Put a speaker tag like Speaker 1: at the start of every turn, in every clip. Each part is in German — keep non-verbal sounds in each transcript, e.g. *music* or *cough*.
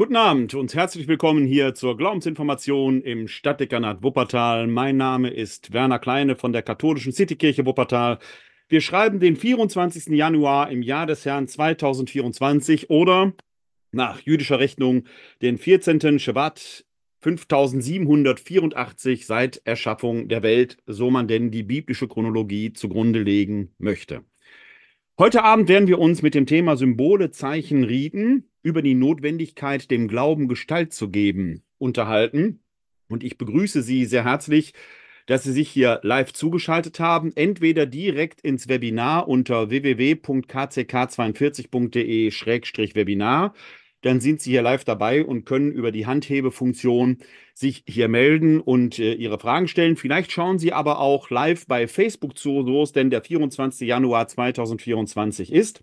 Speaker 1: Guten Abend und herzlich willkommen hier zur Glaubensinformation im Stadtdekanat Wuppertal. Mein Name ist Werner Kleine von der katholischen Citykirche Wuppertal. Wir schreiben den 24. Januar im Jahr des Herrn 2024 oder nach jüdischer Rechnung den 14. Shabbat 5784 seit Erschaffung der Welt, so man denn die biblische Chronologie zugrunde legen möchte. Heute Abend werden wir uns mit dem Thema Symbole, Zeichen, Riten über die Notwendigkeit, dem Glauben Gestalt zu geben, unterhalten. Und ich begrüße Sie sehr herzlich, dass Sie sich hier live zugeschaltet haben, entweder direkt ins Webinar unter www.kck42.de-webinar dann sind Sie hier live dabei und können über die Handhebefunktion sich hier melden und äh, Ihre Fragen stellen. Vielleicht schauen Sie aber auch live bei Facebook zu, so es denn der 24. Januar 2024 ist.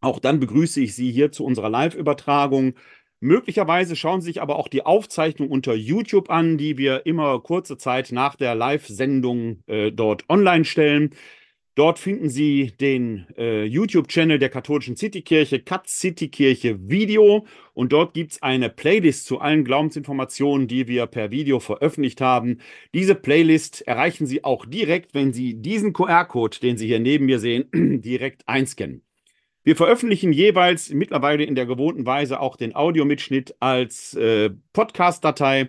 Speaker 1: Auch dann begrüße ich Sie hier zu unserer Live-Übertragung. Möglicherweise schauen Sie sich aber auch die Aufzeichnung unter YouTube an, die wir immer kurze Zeit nach der Live-Sendung äh, dort online stellen. Dort finden Sie den äh, YouTube-Channel der katholischen Citykirche, Cut Citykirche Video. Und dort gibt es eine Playlist zu allen Glaubensinformationen, die wir per Video veröffentlicht haben. Diese Playlist erreichen Sie auch direkt, wenn Sie diesen QR-Code, den Sie hier neben mir sehen, *clears throat* direkt einscannen. Wir veröffentlichen jeweils mittlerweile in der gewohnten Weise auch den Audiomitschnitt als äh, Podcast-Datei.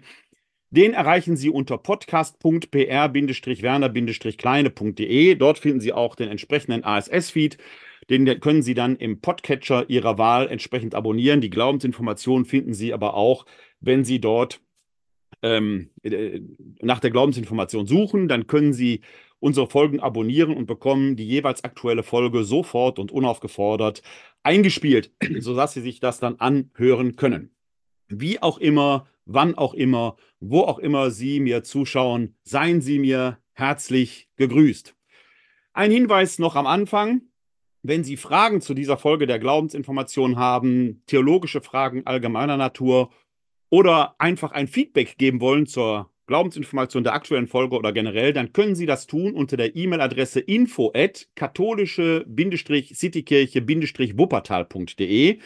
Speaker 1: Den erreichen Sie unter podcast.pr-werner-kleine.de. Dort finden Sie auch den entsprechenden ASS-Feed. Den können Sie dann im Podcatcher Ihrer Wahl entsprechend abonnieren. Die Glaubensinformationen finden Sie aber auch, wenn Sie dort ähm, äh, nach der Glaubensinformation suchen. Dann können Sie unsere Folgen abonnieren und bekommen die jeweils aktuelle Folge sofort und unaufgefordert eingespielt, *clears throat* sodass Sie sich das dann anhören können. Wie auch immer, wann auch immer, wo auch immer Sie mir zuschauen, seien Sie mir herzlich gegrüßt. Ein Hinweis noch am Anfang. Wenn Sie Fragen zu dieser Folge der Glaubensinformation haben, theologische Fragen allgemeiner Natur oder einfach ein Feedback geben wollen zur Glaubensinformation der aktuellen Folge oder generell, dann können Sie das tun unter der E-Mail-Adresse info at katholische-citykirche-wuppertal.de.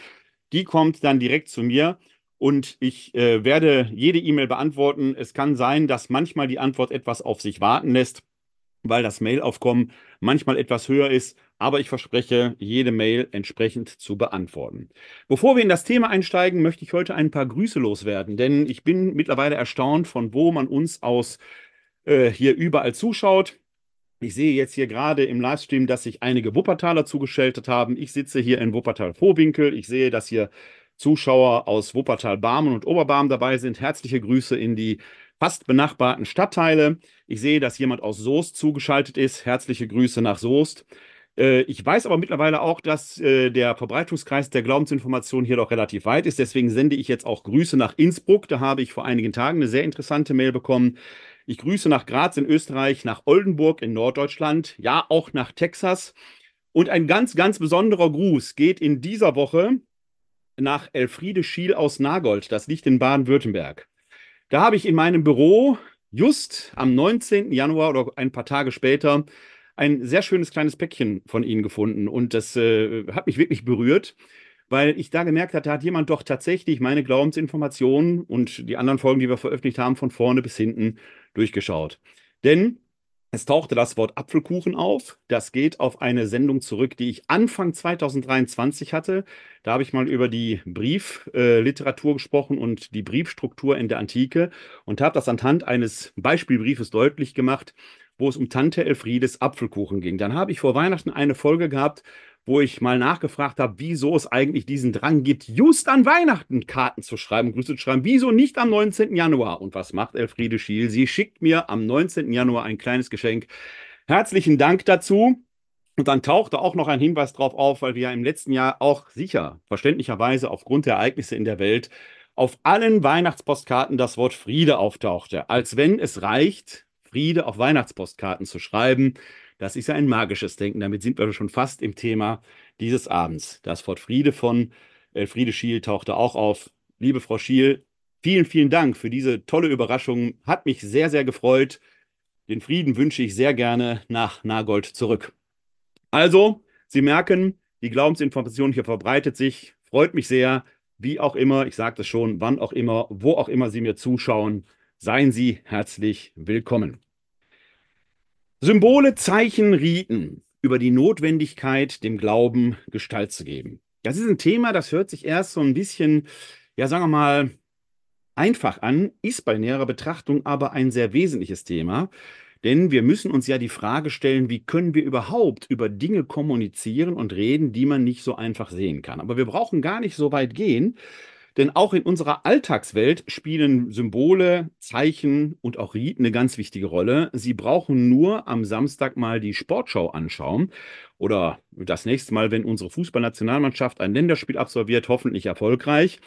Speaker 1: Die kommt dann direkt zu mir und ich äh, werde jede E-Mail beantworten. Es kann sein, dass manchmal die Antwort etwas auf sich warten lässt, weil das Mailaufkommen manchmal etwas höher ist, aber ich verspreche, jede Mail entsprechend zu beantworten. Bevor wir in das Thema einsteigen, möchte ich heute ein paar Grüße loswerden, denn ich bin mittlerweile erstaunt, von wo man uns aus äh, hier überall zuschaut. Ich sehe jetzt hier gerade im Livestream, dass sich einige Wuppertaler zugeschaltet haben. Ich sitze hier in Wuppertal-Vorwinkel. Ich sehe, dass hier Zuschauer aus Wuppertal-Barmen und Oberbarmen dabei sind. Herzliche Grüße in die fast benachbarten Stadtteile. Ich sehe, dass jemand aus Soest zugeschaltet ist. Herzliche Grüße nach Soest. Äh, ich weiß aber mittlerweile auch, dass äh, der Verbreitungskreis der Glaubensinformation hier doch relativ weit ist. Deswegen sende ich jetzt auch Grüße nach Innsbruck. Da habe ich vor einigen Tagen eine sehr interessante Mail bekommen. Ich grüße nach Graz in Österreich, nach Oldenburg in Norddeutschland, ja auch nach Texas. Und ein ganz, ganz besonderer Gruß geht in dieser Woche nach Elfriede Schiel aus Nagold. Das liegt in Baden-Württemberg. Da habe ich in meinem Büro just am 19. Januar oder ein paar Tage später ein sehr schönes kleines Päckchen von Ihnen gefunden. Und das äh, hat mich wirklich berührt, weil ich da gemerkt hatte, da hat jemand doch tatsächlich meine Glaubensinformationen und die anderen Folgen, die wir veröffentlicht haben, von vorne bis hinten durchgeschaut. Denn es tauchte das Wort Apfelkuchen auf. Das geht auf eine Sendung zurück, die ich Anfang 2023 hatte. Da habe ich mal über die Briefliteratur äh, gesprochen und die Briefstruktur in der Antike und habe das anhand eines Beispielbriefes deutlich gemacht, wo es um Tante Elfriedes Apfelkuchen ging. Dann habe ich vor Weihnachten eine Folge gehabt, wo ich mal nachgefragt habe, wieso es eigentlich diesen Drang gibt, just an Weihnachten Karten zu schreiben, Grüße zu schreiben. Wieso nicht am 19. Januar? Und was macht Elfriede Schiel? Sie schickt mir am 19. Januar ein kleines Geschenk. Herzlichen Dank dazu. Und dann tauchte auch noch ein Hinweis darauf auf, weil wir ja im letzten Jahr auch sicher, verständlicherweise aufgrund der Ereignisse in der Welt, auf allen Weihnachtspostkarten das Wort Friede auftauchte. Als wenn es reicht, Friede auf Weihnachtspostkarten zu schreiben. Das ist ja ein magisches Denken. Damit sind wir schon fast im Thema dieses Abends. Das Wort Friede von Elfriede Schiel tauchte auch auf. Liebe Frau Schiel, vielen, vielen Dank für diese tolle Überraschung. Hat mich sehr, sehr gefreut. Den Frieden wünsche ich sehr gerne nach Nagold zurück. Also, Sie merken, die Glaubensinformation hier verbreitet sich. Freut mich sehr. wie auch immer, ich sagte es schon, wann auch immer, wo auch immer Sie mir zuschauen, seien Sie herzlich willkommen. Symbole, Zeichen, Riten über die Notwendigkeit, dem Glauben Gestalt zu geben. Das ist ein Thema, das hört sich erst so ein bisschen, ja, sagen wir mal, einfach an, ist bei näherer Betrachtung aber ein sehr wesentliches Thema. Denn wir müssen uns ja die Frage stellen, wie können wir überhaupt über Dinge kommunizieren und reden, die man nicht so einfach sehen kann. Aber wir brauchen gar nicht so weit gehen, denn auch in unserer Alltagswelt spielen Symbole, Zeichen und auch Riten eine ganz wichtige Rolle. Sie brauchen nur am Samstag mal die Sportschau anschauen oder das nächste Mal, wenn unsere Fußballnationalmannschaft ein Länderspiel absolviert, hoffentlich erfolgreich.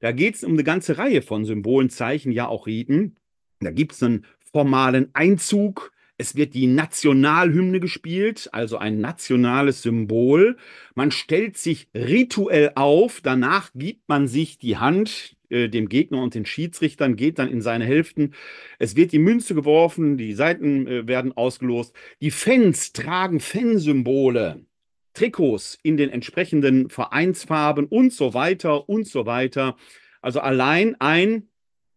Speaker 1: Da geht es um eine ganze Reihe von Symbolen, Zeichen, ja auch Riten. Da gibt es einen formalen Einzug. Es wird die Nationalhymne gespielt, also ein nationales Symbol. Man stellt sich rituell auf, danach gibt man sich die Hand äh, dem Gegner und den Schiedsrichtern, geht dann in seine Hälften. Es wird die Münze geworfen, die Seiten äh, werden ausgelost. Die Fans tragen Fansymbole, Trikots in den entsprechenden Vereinsfarben und so weiter und so weiter. Also allein ein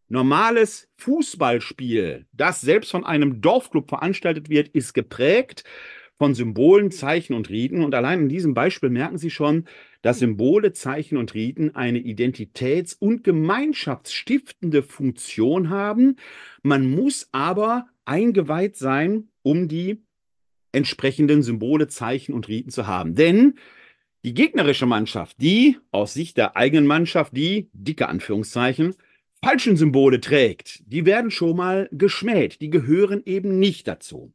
Speaker 1: normales Fußballspiel, das selbst von einem Dorfclub veranstaltet wird, ist geprägt von Symbolen, Zeichen und Riten. Und allein in diesem Beispiel merken Sie schon, dass Symbole, Zeichen und Riten eine identitäts- und gemeinschaftsstiftende Funktion haben. Man muss aber eingeweiht sein, um die entsprechenden Symbole, Zeichen und Riten zu haben. Denn die gegnerische Mannschaft, die aus Sicht der eigenen Mannschaft, die dicke Anführungszeichen, falschen Symbole trägt, die werden schon mal geschmäht, die gehören eben nicht dazu.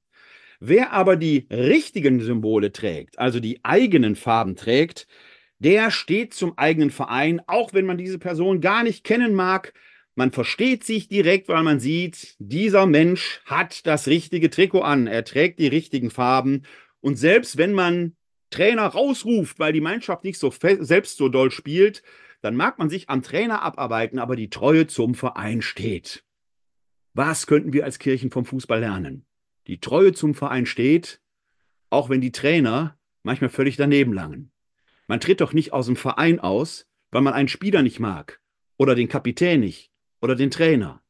Speaker 1: Wer aber die richtigen Symbole trägt, also die eigenen Farben trägt, der steht zum eigenen Verein, auch wenn man diese Person gar nicht kennen mag. Man versteht sich direkt, weil man sieht, dieser Mensch hat das richtige Trikot an, er trägt die richtigen Farben. Und selbst wenn man Trainer rausruft, weil die Mannschaft nicht so selbst so doll spielt, dann mag man sich am Trainer abarbeiten, aber die Treue zum Verein steht. Was könnten wir als Kirchen vom Fußball lernen? Die Treue zum Verein steht, auch wenn die Trainer manchmal völlig daneben langen. Man tritt doch nicht aus dem Verein aus, weil man einen Spieler nicht mag oder den Kapitän nicht oder den Trainer.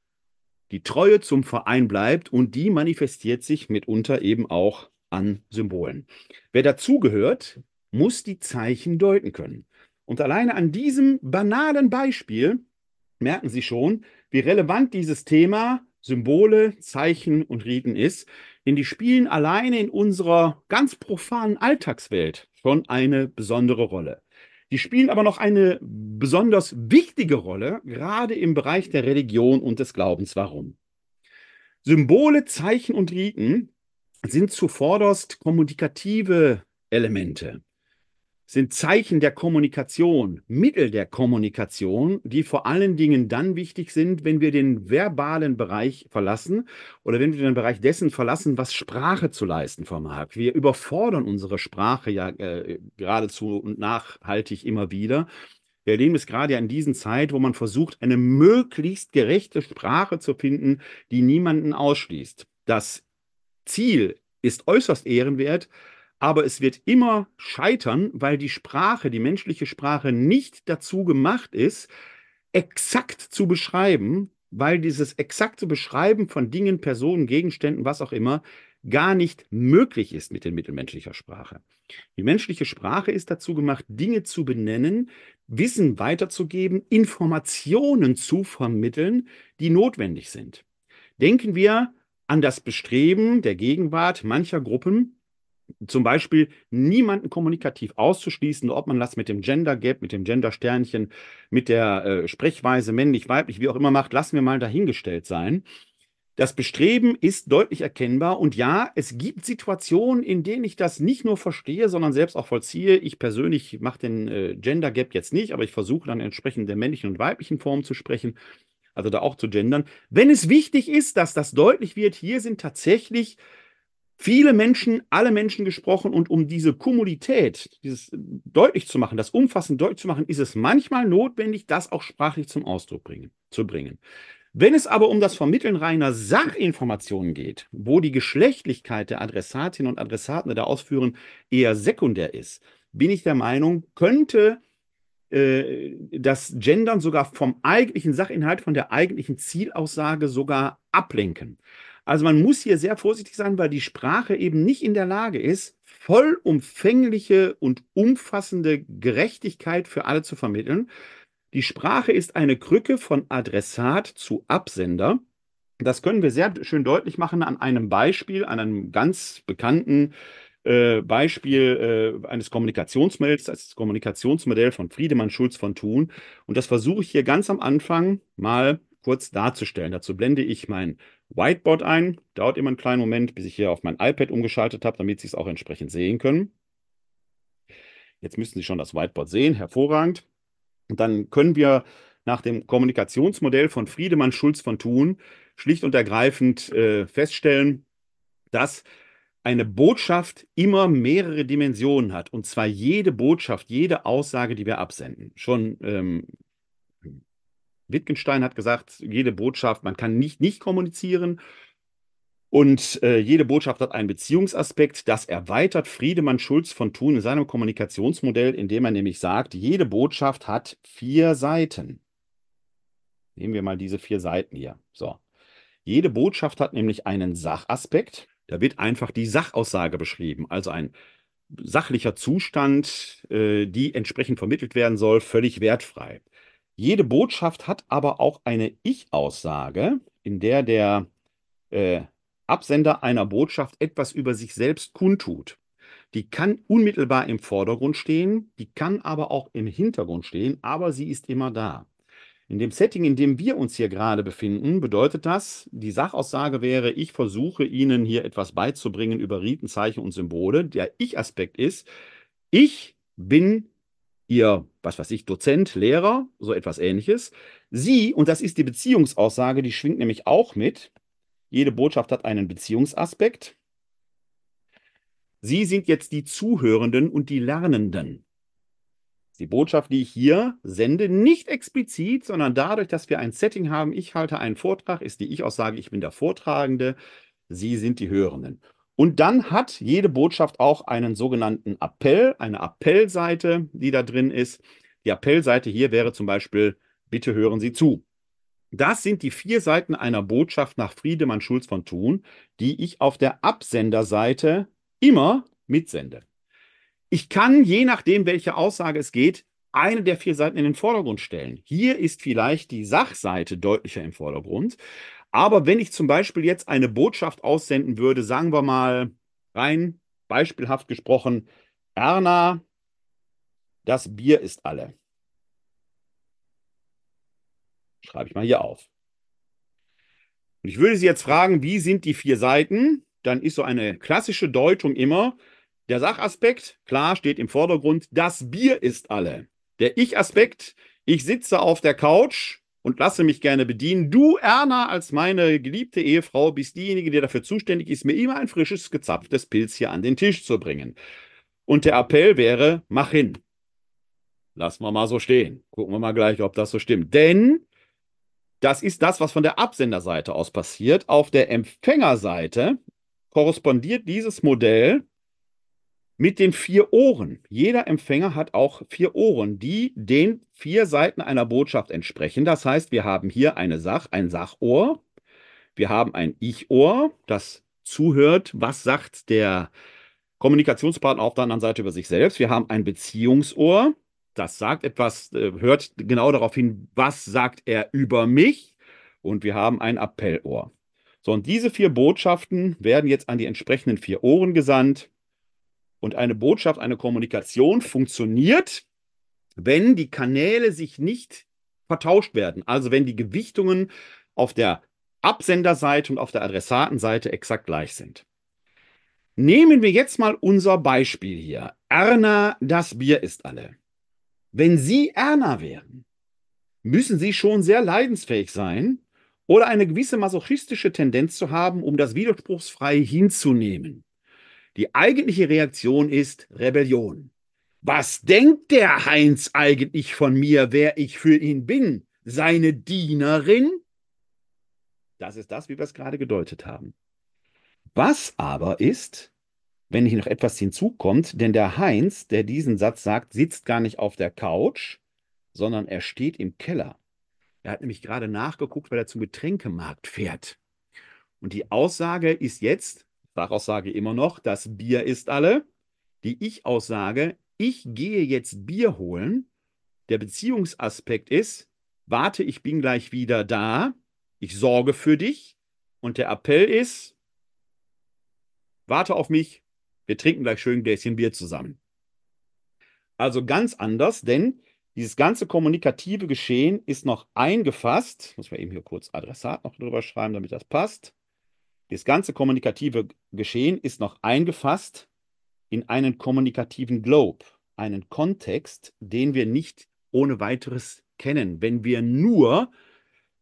Speaker 1: Die Treue zum Verein bleibt und die manifestiert sich mitunter eben auch an Symbolen. Wer dazugehört, muss die Zeichen deuten können. Und alleine an diesem banalen Beispiel merken Sie schon, wie relevant dieses Thema Symbole, Zeichen und Riten ist, denn die spielen alleine in unserer ganz profanen Alltagswelt schon eine besondere Rolle. Die spielen aber noch eine besonders wichtige Rolle, gerade im Bereich der Religion und des Glaubens. Warum? Symbole, Zeichen und Riten sind zuvorderst kommunikative Elemente sind Zeichen der Kommunikation, Mittel der Kommunikation, die vor allen Dingen dann wichtig sind, wenn wir den verbalen Bereich verlassen oder wenn wir den Bereich dessen verlassen, was Sprache zu leisten vermag. Wir überfordern unsere Sprache ja äh, geradezu und nachhaltig immer wieder. Wir erleben es gerade ja in diesen Zeit, wo man versucht, eine möglichst gerechte Sprache zu finden, die niemanden ausschließt. Das Ziel ist äußerst ehrenwert, aber es wird immer scheitern, weil die Sprache, die menschliche Sprache nicht dazu gemacht ist, exakt zu beschreiben, weil dieses exakte Beschreiben von Dingen, Personen, Gegenständen, was auch immer, gar nicht möglich ist mit den Mitteln menschlicher Sprache. Die menschliche Sprache ist dazu gemacht, Dinge zu benennen, Wissen weiterzugeben, Informationen zu vermitteln, die notwendig sind. Denken wir an das Bestreben der Gegenwart mancher Gruppen, zum Beispiel niemanden kommunikativ auszuschließen, ob man das mit dem Gender Gap, mit dem Gender Sternchen, mit der äh, Sprechweise männlich, weiblich, wie auch immer macht, lassen wir mal dahingestellt sein. Das Bestreben ist deutlich erkennbar und ja, es gibt Situationen, in denen ich das nicht nur verstehe, sondern selbst auch vollziehe. Ich persönlich mache den äh, Gender Gap jetzt nicht, aber ich versuche dann entsprechend der männlichen und weiblichen Form zu sprechen, also da auch zu gendern. Wenn es wichtig ist, dass das deutlich wird, hier sind tatsächlich viele Menschen, alle Menschen gesprochen und um diese Kommunität, dieses deutlich zu machen, das umfassend deutlich zu machen, ist es manchmal notwendig, das auch sprachlich zum Ausdruck bringen, zu bringen. Wenn es aber um das Vermitteln reiner Sachinformationen geht, wo die Geschlechtlichkeit der Adressatinnen und Adressaten der Ausführen eher sekundär ist, bin ich der Meinung, könnte äh, das Gendern sogar vom eigentlichen Sachinhalt, von der eigentlichen Zielaussage sogar ablenken. Also man muss hier sehr vorsichtig sein, weil die Sprache eben nicht in der Lage ist, vollumfängliche und umfassende Gerechtigkeit für alle zu vermitteln. Die Sprache ist eine Krücke von Adressat zu Absender. Das können wir sehr schön deutlich machen an einem Beispiel, an einem ganz bekannten äh, Beispiel äh, eines Kommunikationsmodells, das Kommunikationsmodell von Friedemann Schulz von Thun. Und das versuche ich hier ganz am Anfang mal kurz darzustellen. Dazu blende ich mein Whiteboard ein. Dauert immer einen kleinen Moment, bis ich hier auf mein iPad umgeschaltet habe, damit Sie es auch entsprechend sehen können. Jetzt müssten Sie schon das Whiteboard sehen. Hervorragend. Und dann können wir nach dem Kommunikationsmodell von Friedemann Schulz von Thun schlicht und ergreifend äh, feststellen, dass eine Botschaft immer mehrere Dimensionen hat. Und zwar jede Botschaft, jede Aussage, die wir absenden. Schon ähm, Wittgenstein hat gesagt, jede Botschaft, man kann nicht nicht kommunizieren. Und äh, jede Botschaft hat einen Beziehungsaspekt. Das erweitert Friedemann Schulz von Thun in seinem Kommunikationsmodell, indem er nämlich sagt, jede Botschaft hat vier Seiten. Nehmen wir mal diese vier Seiten hier. So. Jede Botschaft hat nämlich einen Sachaspekt. Da wird einfach die Sachaussage beschrieben, also ein sachlicher Zustand, äh, die entsprechend vermittelt werden soll, völlig wertfrei. Jede Botschaft hat aber auch eine Ich-Aussage, in der der äh, Absender einer Botschaft etwas über sich selbst kundtut. Die kann unmittelbar im Vordergrund stehen, die kann aber auch im Hintergrund stehen, aber sie ist immer da. In dem Setting, in dem wir uns hier gerade befinden, bedeutet das, die Sachaussage wäre, ich versuche Ihnen hier etwas beizubringen über Riten, Zeichen und Symbole. Der Ich-Aspekt ist, ich bin Ihr, was weiß ich, Dozent, Lehrer, so etwas ähnliches. Sie, und das ist die Beziehungsaussage, die schwingt nämlich auch mit. Jede Botschaft hat einen Beziehungsaspekt. Sie sind jetzt die Zuhörenden und die Lernenden die Botschaft, die ich hier sende, nicht explizit, sondern dadurch, dass wir ein Setting haben, ich halte einen Vortrag, ist die Ich-Aussage, ich bin der Vortragende, Sie sind die Hörenden. Und dann hat jede Botschaft auch einen sogenannten Appell, eine Appellseite, die da drin ist. Die Appellseite hier wäre zum Beispiel, bitte hören Sie zu. Das sind die vier Seiten einer Botschaft nach Friedemann Schulz von Thun, die ich auf der Absenderseite immer mitsende. Ich kann, je nachdem, welche Aussage es geht, eine der vier Seiten in den Vordergrund stellen. Hier ist vielleicht die Sachseite deutlicher im Vordergrund. Aber wenn ich zum Beispiel jetzt eine Botschaft aussenden würde, sagen wir mal rein beispielhaft gesprochen, Erna, das Bier ist alle. Schreibe ich mal hier auf. Und ich würde Sie jetzt fragen, wie sind die vier Seiten? Dann ist so eine klassische Deutung immer, der Sachaspekt, klar, steht im Vordergrund. Das Bier ist alle. Der Ich-Aspekt, ich sitze auf der Couch und lasse mich gerne bedienen. Du, Erna, als meine geliebte Ehefrau, bist diejenige, die dafür zuständig ist, mir immer ein frisches, gezapftes Pilz hier an den Tisch zu bringen. Und der Appell wäre, mach hin. Lassen wir mal so stehen. Gucken wir mal gleich, ob das so stimmt. Denn das ist das, was von der Absenderseite aus passiert. Auf der Empfängerseite korrespondiert dieses Modell mit den vier Ohren. Jeder Empfänger hat auch vier Ohren, die den vier Seiten einer Botschaft entsprechen. Das heißt, wir haben hier eine Sach, ein Sachohr, wir haben ein Ich-Ohr, das zuhört, was sagt der Kommunikationspartner auf der anderen Seite über sich selbst. Wir haben ein Beziehungsohr, das sagt etwas, äh, hört genau darauf hin, was sagt er über mich. Und wir haben ein Appellohr. So, und diese vier Botschaften werden jetzt an die entsprechenden vier Ohren gesandt. Und eine Botschaft, eine Kommunikation funktioniert, wenn die Kanäle sich nicht vertauscht werden. Also wenn die Gewichtungen auf der Absenderseite und auf der Adressatenseite exakt gleich sind. Nehmen wir jetzt mal unser Beispiel hier. Erna, das Bier ist alle. Wenn Sie Erna wären, müssen Sie schon sehr leidensfähig sein oder eine gewisse masochistische Tendenz zu haben, um das widerspruchsfrei hinzunehmen. Die eigentliche Reaktion ist Rebellion. Was denkt der Heinz eigentlich von mir, wer ich für ihn bin? Seine Dienerin? Das ist das, wie wir es gerade gedeutet haben. Was aber ist, wenn hier noch etwas hinzukommt, denn der Heinz, der diesen Satz sagt, sitzt gar nicht auf der Couch, sondern er steht im Keller. Er hat nämlich gerade nachgeguckt, weil er zum Getränkemarkt fährt. Und die Aussage ist jetzt, Sachaussage immer noch, das Bier ist alle. Die Ich-Aussage, ich gehe jetzt Bier holen. Der Beziehungsaspekt ist, warte, ich bin gleich wieder da. Ich sorge für dich. Und der Appell ist, warte auf mich. Wir trinken gleich schön ein Gläschen Bier zusammen. Also ganz anders, denn dieses ganze kommunikative Geschehen ist noch eingefasst. Muss man eben hier kurz Adressat noch drüber schreiben, damit das passt. Das ganze kommunikative Geschehen ist noch eingefasst in einen kommunikativen Globe, einen Kontext, den wir nicht ohne weiteres kennen, wenn wir nur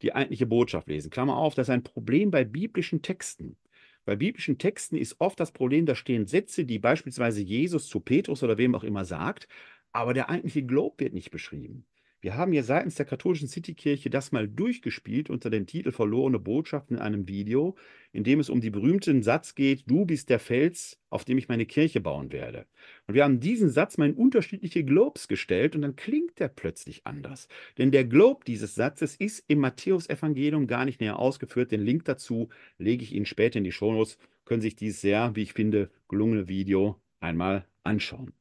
Speaker 1: die eigentliche Botschaft lesen. Klammer auf, das ist ein Problem bei biblischen Texten. Bei biblischen Texten ist oft das Problem, da stehen Sätze, die beispielsweise Jesus zu Petrus oder wem auch immer sagt, aber der eigentliche Globe wird nicht beschrieben. Wir haben ja seitens der katholischen Citykirche das mal durchgespielt unter dem Titel Verlorene Botschaften in einem Video, in dem es um den berühmten Satz geht, du bist der Fels, auf dem ich meine Kirche bauen werde. Und wir haben diesen Satz mal in unterschiedliche Globes gestellt und dann klingt der plötzlich anders. Denn der Globe dieses Satzes ist im Matthäusevangelium gar nicht näher ausgeführt. Den Link dazu lege ich Ihnen später in die Shownotes. Können sich dieses sehr, wie ich finde, gelungene Video einmal anschauen.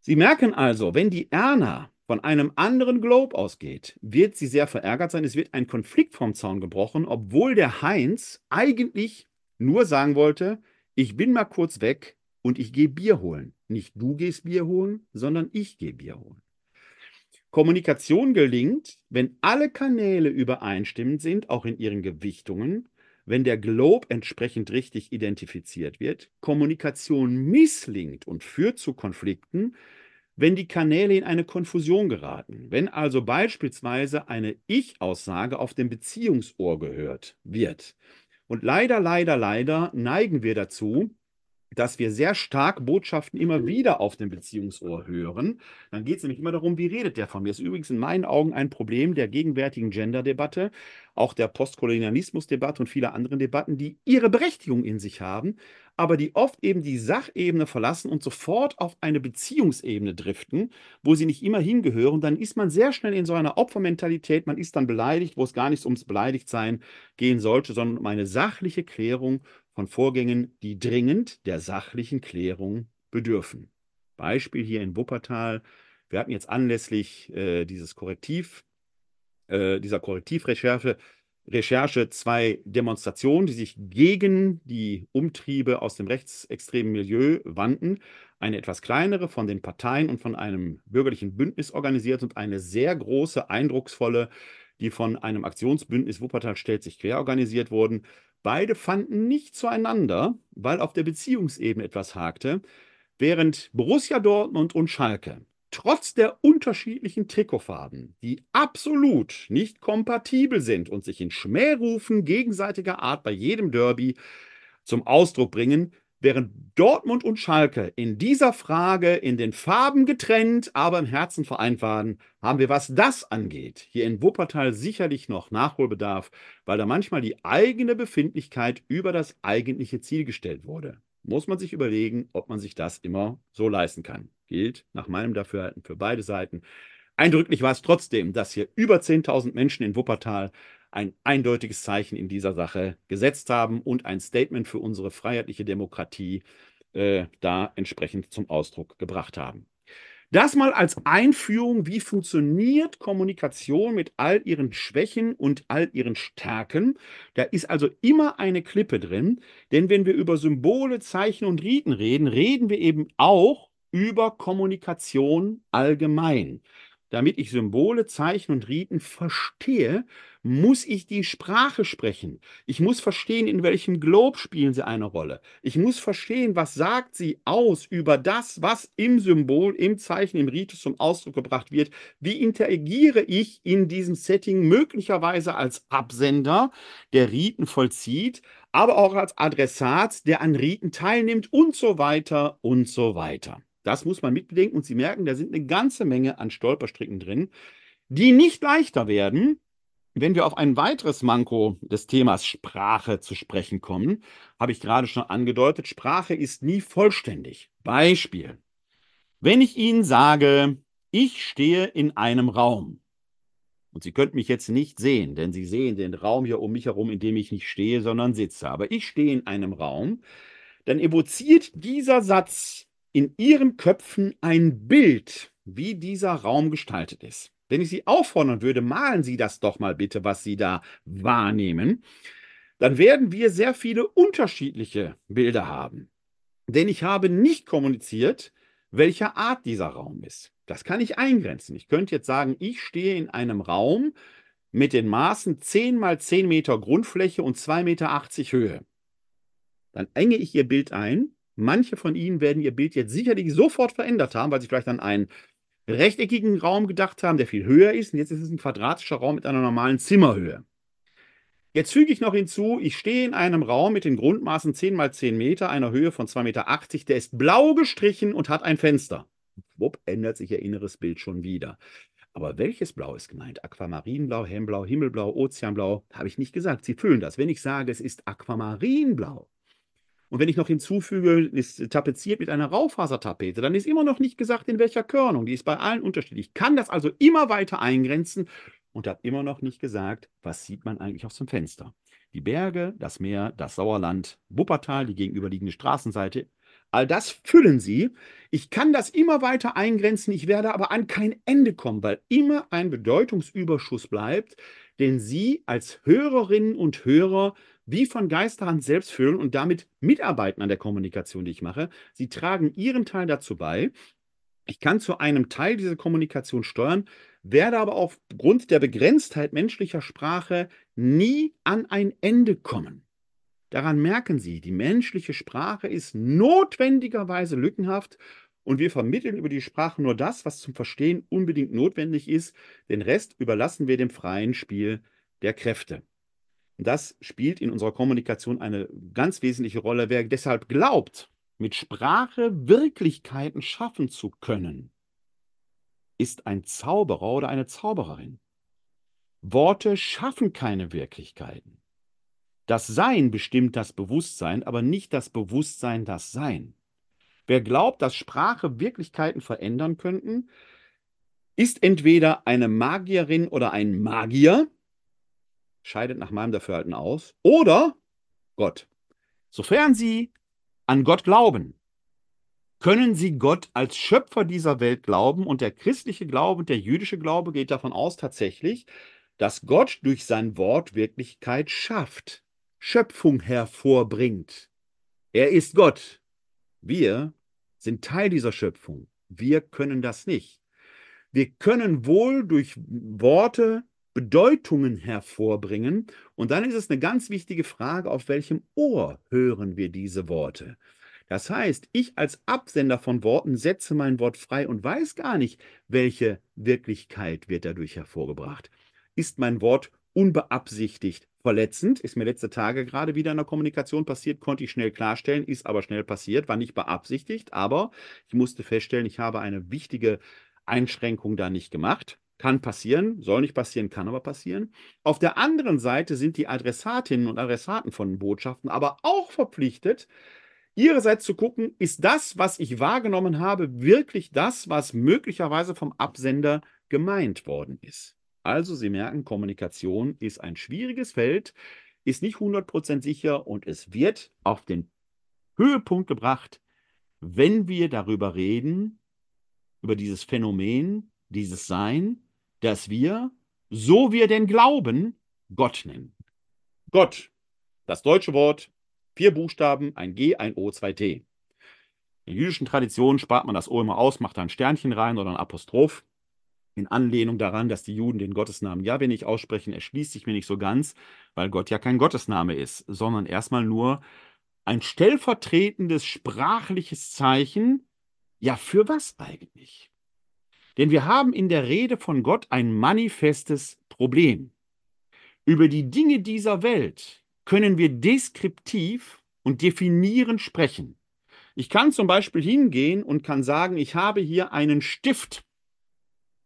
Speaker 1: Sie merken also, wenn die Erna von einem anderen Globe ausgeht, wird sie sehr verärgert sein. Es wird ein Konflikt vom Zaun gebrochen, obwohl der Heinz eigentlich nur sagen wollte, ich bin mal kurz weg und ich gehe Bier holen. Nicht du gehst Bier holen, sondern ich gehe Bier holen. Kommunikation gelingt, wenn alle Kanäle übereinstimmend sind, auch in ihren Gewichtungen, wenn der Globe entsprechend richtig identifiziert wird. Kommunikation misslingt und führt zu Konflikten, wenn die Kanäle in eine Konfusion geraten. Wenn also beispielsweise eine Ich-Aussage auf dem Beziehungsohr gehört wird. Und leider, leider, leider neigen wir dazu, dass wir sehr stark Botschaften immer wieder auf dem Beziehungsohr hören. Dann geht es nämlich immer darum, wie redet der von mir. Das ist übrigens in meinen Augen ein Problem der gegenwärtigen Gender-Debatte, auch der Postkolonialismus-Debatte und vieler anderen Debatten, die ihre Berechtigung in sich haben, aber die oft eben die Sachebene verlassen und sofort auf eine Beziehungsebene driften, wo sie nicht immer hingehören. Dann ist man sehr schnell in so einer Opfermentalität, man ist dann beleidigt, wo es gar nicht ums Beleidigtsein gehen sollte, sondern um eine sachliche Klärung von Vorgängen, die dringend der sachlichen Klärung bedürfen. Beispiel hier in Wuppertal. Wir hatten jetzt anlässlich äh, dieses Korrektiv, äh, dieser Korrektivrecherche Recherche zwei Demonstrationen, die sich gegen die Umtriebe aus dem rechtsextremen Milieu wandten. Eine etwas kleinere von den Parteien und von einem bürgerlichen Bündnis organisiert und eine sehr große, eindrucksvolle, die von einem Aktionsbündnis Wuppertal stellt sich quer organisiert wurden. Beide fanden nicht zueinander, weil auf der Beziehungsebene etwas hakte, während Borussia Dortmund und Schalke trotz der unterschiedlichen Trikotfarben, die absolut nicht kompatibel sind und sich in Schmährufen gegenseitiger Art bei jedem Derby zum Ausdruck bringen, während Dortmund und Schalke in dieser Frage in den Farben getrennt, aber im Herzen vereint waren, haben wir, was das angeht, hier in Wuppertal sicherlich noch Nachholbedarf, weil da manchmal die eigene Befindlichkeit über das eigentliche Ziel gestellt wurde. Muss man sich überlegen, ob man sich das immer so leisten kann. Gilt nach meinem Dafürhalten für beide Seiten. Eindrücklich war es trotzdem, dass hier über 10.000 Menschen in Wuppertal ein eindeutiges Zeichen in dieser Sache gesetzt haben und ein Statement für unsere freiheitliche Demokratie äh, da entsprechend zum Ausdruck gebracht haben. Das mal als Einführung, wie funktioniert Kommunikation mit all ihren Schwächen und all ihren Stärken. Da ist also immer eine Klippe drin, denn wenn wir über Symbole, Zeichen und Riten reden, reden wir eben auch über Kommunikation allgemein. Damit ich Symbole, Zeichen und Riten verstehe, muss ich die Sprache sprechen. Ich muss verstehen, in welchem Globe spielen sie eine Rolle. Ich muss verstehen, was sagt sie aus über das, was im Symbol, im Zeichen, im Ritus zum Ausdruck gebracht wird. Wie interagiere ich in diesem Setting möglicherweise als Absender, der Riten vollzieht, aber auch als Adressat, der an Riten teilnimmt und so weiter und so weiter. Das muss man mitbedenken und Sie merken, da sind eine ganze Menge an Stolperstricken drin, die nicht leichter werden, wenn wir auf ein weiteres Manko des Themas Sprache zu sprechen kommen, habe ich gerade schon angedeutet, Sprache ist nie vollständig. Beispiel. Wenn ich Ihnen sage, Ich stehe in einem Raum. Und Sie könnten mich jetzt nicht sehen, denn Sie sehen den Raum hier um mich herum, in dem ich nicht stehe, sondern sitze. Aber ich stehe in einem Raum. Dann evoziert dieser Satz in Ihren Köpfen ein Bild, wie dieser Raum gestaltet ist. Wenn ich Sie auffordern würde, malen Sie das doch mal bitte, was Sie da wahrnehmen, dann werden wir sehr viele unterschiedliche Bilder haben. Denn ich habe nicht kommuniziert, welcher Art dieser Raum ist. Das kann ich eingrenzen. Ich könnte jetzt sagen, ich stehe in einem Raum mit den Maßen 10 mal 10 Meter Grundfläche und 2,80 Meter Höhe. Dann enge ich Ihr Bild ein. Manche von Ihnen werden Ihr Bild jetzt sicherlich sofort verändert haben, weil Sie vielleicht an einen rechteckigen Raum gedacht haben, der viel höher ist. Und jetzt ist es ein quadratischer Raum mit einer normalen Zimmerhöhe. Jetzt füge ich noch hinzu, ich stehe in einem Raum mit den Grundmaßen 10 mal 10 Meter, einer Höhe von 2,80 Meter. Der ist blau gestrichen und hat ein Fenster. Wupp, ändert sich Ihr inneres Bild schon wieder. Aber welches Blau ist gemeint? Aquamarinblau, Hemmblau, Himmelblau, Ozeanblau? Habe ich nicht gesagt. Sie fühlen das. Wenn ich sage, es ist Aquamarinblau, und wenn ich noch hinzufüge, ist tapeziert mit einer Raufasertapete, dann ist immer noch nicht gesagt, in welcher Körnung. Die ist bei allen unterschiedlich. Ich kann das also immer weiter eingrenzen und habe immer noch nicht gesagt, was sieht man eigentlich aus dem Fenster. Die Berge, das Meer, das Sauerland, Wuppertal, die gegenüberliegende Straßenseite, all das füllen sie. Ich kann das immer weiter eingrenzen, ich werde aber an kein Ende kommen, weil immer ein Bedeutungsüberschuss bleibt, den Sie als Hörerinnen und Hörer wie von Geisterhand selbst füllen und damit mitarbeiten an der Kommunikation, die ich mache. Sie tragen Ihren Teil dazu bei. Ich kann zu einem Teil dieser Kommunikation steuern, werde aber aufgrund der Begrenztheit menschlicher Sprache nie an ein Ende kommen. Daran merken Sie, die menschliche Sprache ist notwendigerweise lückenhaft und wir vermitteln über die Sprache nur das, was zum Verstehen unbedingt notwendig ist. Den Rest überlassen wir dem freien Spiel der Kräfte. Das spielt in unserer Kommunikation eine ganz wesentliche Rolle. Wer deshalb glaubt, mit Sprache Wirklichkeiten schaffen zu können, ist ein Zauberer oder eine Zaubererin. Worte schaffen keine Wirklichkeiten. Das Sein bestimmt das Bewusstsein, aber nicht das Bewusstsein das Sein. Wer glaubt, dass Sprache Wirklichkeiten verändern könnten, ist entweder eine Magierin oder ein Magier, scheidet nach meinem Dafürhalten aus, oder Gott. Sofern Sie an Gott glauben, können Sie Gott als Schöpfer dieser Welt glauben und der christliche Glaube und der jüdische Glaube geht davon aus tatsächlich, dass Gott durch sein Wort Wirklichkeit schafft, Schöpfung hervorbringt. Er ist Gott. Wir sind Teil dieser Schöpfung. Wir können das nicht. Wir können wohl durch Worte Bedeutungen hervorbringen. Und dann ist es eine ganz wichtige Frage, auf welchem Ohr hören wir diese Worte? Das heißt, ich als Absender von Worten setze mein Wort frei und weiß gar nicht, welche Wirklichkeit wird dadurch hervorgebracht. Ist mein Wort unbeabsichtigt verletzend, ist mir letzte Tage gerade wieder in der Kommunikation passiert, konnte ich schnell klarstellen, ist aber schnell passiert, war nicht beabsichtigt, aber ich musste feststellen, ich habe eine wichtige Einschränkung da nicht gemacht. Kann passieren, soll nicht passieren, kann aber passieren. Auf der anderen Seite sind die Adressatinnen und Adressaten von Botschaften aber auch verpflichtet, ihrerseits zu gucken, ist das, was ich wahrgenommen habe, wirklich das, was möglicherweise vom Absender gemeint worden ist. Also Sie merken, Kommunikation ist ein schwieriges Feld, ist nicht 100% sicher und es wird auf den Höhepunkt gebracht, wenn wir darüber reden, über dieses Phänomen, dieses Sein, das wir, so wir denn glauben, Gott nennen. Gott, das deutsche Wort, vier Buchstaben, ein G, ein O, zwei T. In jüdischen Traditionen spart man das O immer aus, macht da ein Sternchen rein oder ein Apostroph in Anlehnung daran, dass die Juden den Gottesnamen Jahwe nicht aussprechen, erschließt sich mir nicht so ganz, weil Gott ja kein Gottesname ist, sondern erstmal nur ein stellvertretendes sprachliches Zeichen. Ja, für was eigentlich? Denn wir haben in der Rede von Gott ein manifestes Problem. Über die Dinge dieser Welt können wir deskriptiv und definierend sprechen. Ich kann zum Beispiel hingehen und kann sagen, ich habe hier einen Stift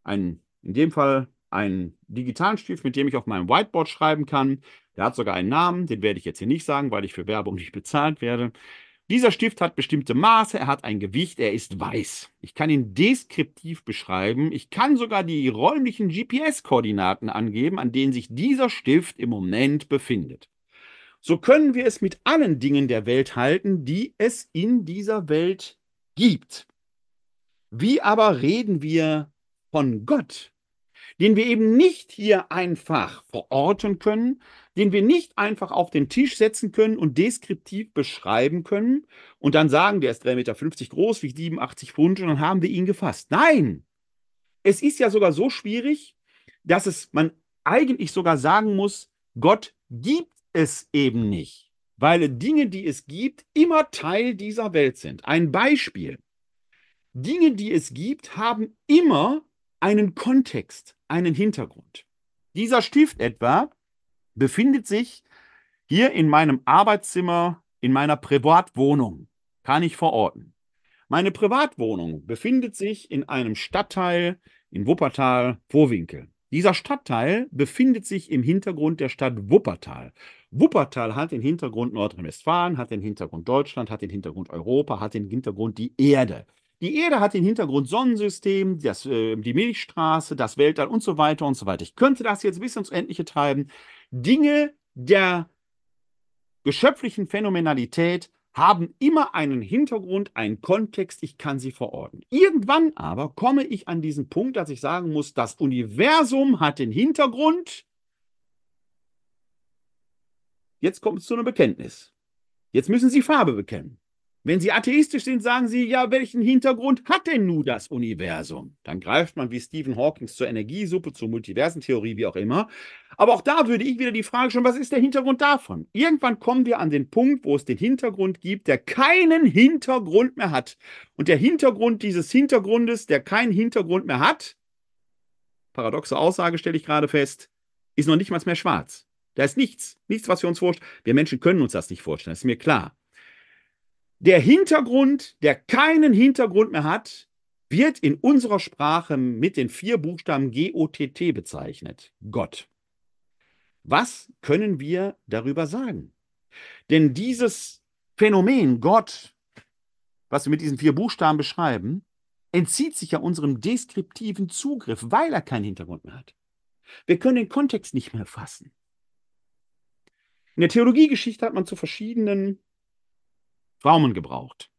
Speaker 1: einen, in dem Fall einen digitalen Stift, mit dem ich auf meinem Whiteboard schreiben kann. Der hat sogar einen Namen, den werde ich jetzt hier nicht sagen, weil ich für Werbung nicht bezahlt werde. Dieser Stift hat bestimmte Maße, er hat ein Gewicht, er ist weiß. Ich kann ihn deskriptiv beschreiben. Ich kann sogar die räumlichen GPS-Koordinaten angeben, an denen sich dieser Stift im Moment befindet. So können wir es mit allen Dingen der Welt halten, die es in dieser Welt gibt. Wie aber reden wir von Gott, den wir eben nicht hier einfach verorten können, den wir nicht einfach auf den Tisch setzen können und deskriptiv beschreiben können und dann sagen, der ist 3,50 Meter groß, wiegt 87 Pfund und dann haben wir ihn gefasst. Nein! Es ist ja sogar so schwierig, dass es man eigentlich sogar sagen muss, Gott gibt es eben nicht, weil Dinge, die es gibt, immer Teil dieser Welt sind. Ein Beispiel. Dinge, die es gibt, haben immer einen Kontext, einen Hintergrund. Dieser Stift etwa befindet sich hier in meinem Arbeitszimmer, in meiner Privatwohnung, kann ich verorten. Meine Privatwohnung befindet sich in einem Stadtteil in Wuppertal, Vorwinkel. Dieser Stadtteil befindet sich im Hintergrund der Stadt Wuppertal. Wuppertal hat den Hintergrund Nordrhein-Westfalen, hat den Hintergrund Deutschland, hat den Hintergrund Europa, hat den Hintergrund die Erde. Die Erde hat den Hintergrund Sonnensystem, das, äh, die Milchstraße, das Weltall und so weiter und so weiter. Ich könnte das jetzt bis ins Endliche treiben. Dinge der geschöpflichen Phänomenalität haben immer einen Hintergrund, einen Kontext, ich kann sie verorten. Irgendwann aber komme ich an diesen Punkt, dass ich sagen muss, das Universum hat den Hintergrund. Jetzt kommt es zu einem Bekenntnis. Jetzt müssen Sie Farbe bekennen. Wenn Sie atheistisch sind, sagen Sie, ja, welchen Hintergrund hat denn nun das Universum? Dann greift man wie Stephen Hawking zur Energiesuppe, zur Multiversentheorie, wie auch immer. Aber auch da würde ich wieder die Frage stellen, was ist der Hintergrund davon? Irgendwann kommen wir an den Punkt, wo es den Hintergrund gibt, der keinen Hintergrund mehr hat. Und der Hintergrund dieses Hintergrundes, der keinen Hintergrund mehr hat, paradoxe Aussage stelle ich gerade fest, ist noch nicht mal mehr schwarz. Da ist nichts, nichts, was wir uns vorstellen. Wir Menschen können uns das nicht vorstellen, das ist mir klar. Der Hintergrund, der keinen Hintergrund mehr hat, wird in unserer Sprache mit den vier Buchstaben G-O-T-T bezeichnet. Gott. Was können wir darüber sagen? Denn dieses Phänomen Gott, was wir mit diesen vier Buchstaben beschreiben, entzieht sich ja unserem deskriptiven Zugriff, weil er keinen Hintergrund mehr hat. Wir können den Kontext nicht mehr fassen. In der Theologiegeschichte hat man zu verschiedenen Formen gebraucht.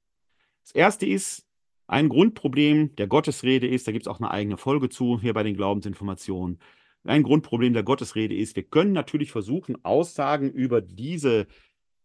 Speaker 1: Das erste ist, ein Grundproblem der Gottesrede ist, da gibt es auch eine eigene Folge zu, hier bei den Glaubensinformationen. Ein Grundproblem der Gottesrede ist, wir können natürlich versuchen, Aussagen über diese,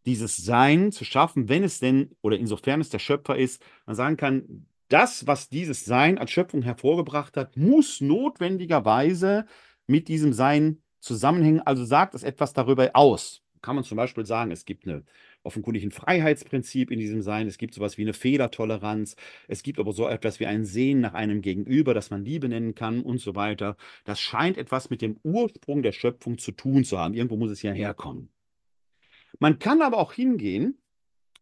Speaker 1: dieses Sein zu schaffen, wenn es denn oder insofern es der Schöpfer ist, man sagen kann, das, was dieses Sein als Schöpfung hervorgebracht hat, muss notwendigerweise mit diesem Sein zusammenhängen, also sagt es etwas darüber aus. Kann man zum Beispiel sagen, es gibt eine offenkundig ein Freiheitsprinzip in diesem Sein. Es gibt sowas wie eine Fehlertoleranz. Es gibt aber so etwas wie ein Sehen nach einem Gegenüber, das man Liebe nennen kann und so weiter. Das scheint etwas mit dem Ursprung der Schöpfung zu tun zu haben. Irgendwo muss es ja herkommen. Man kann aber auch hingehen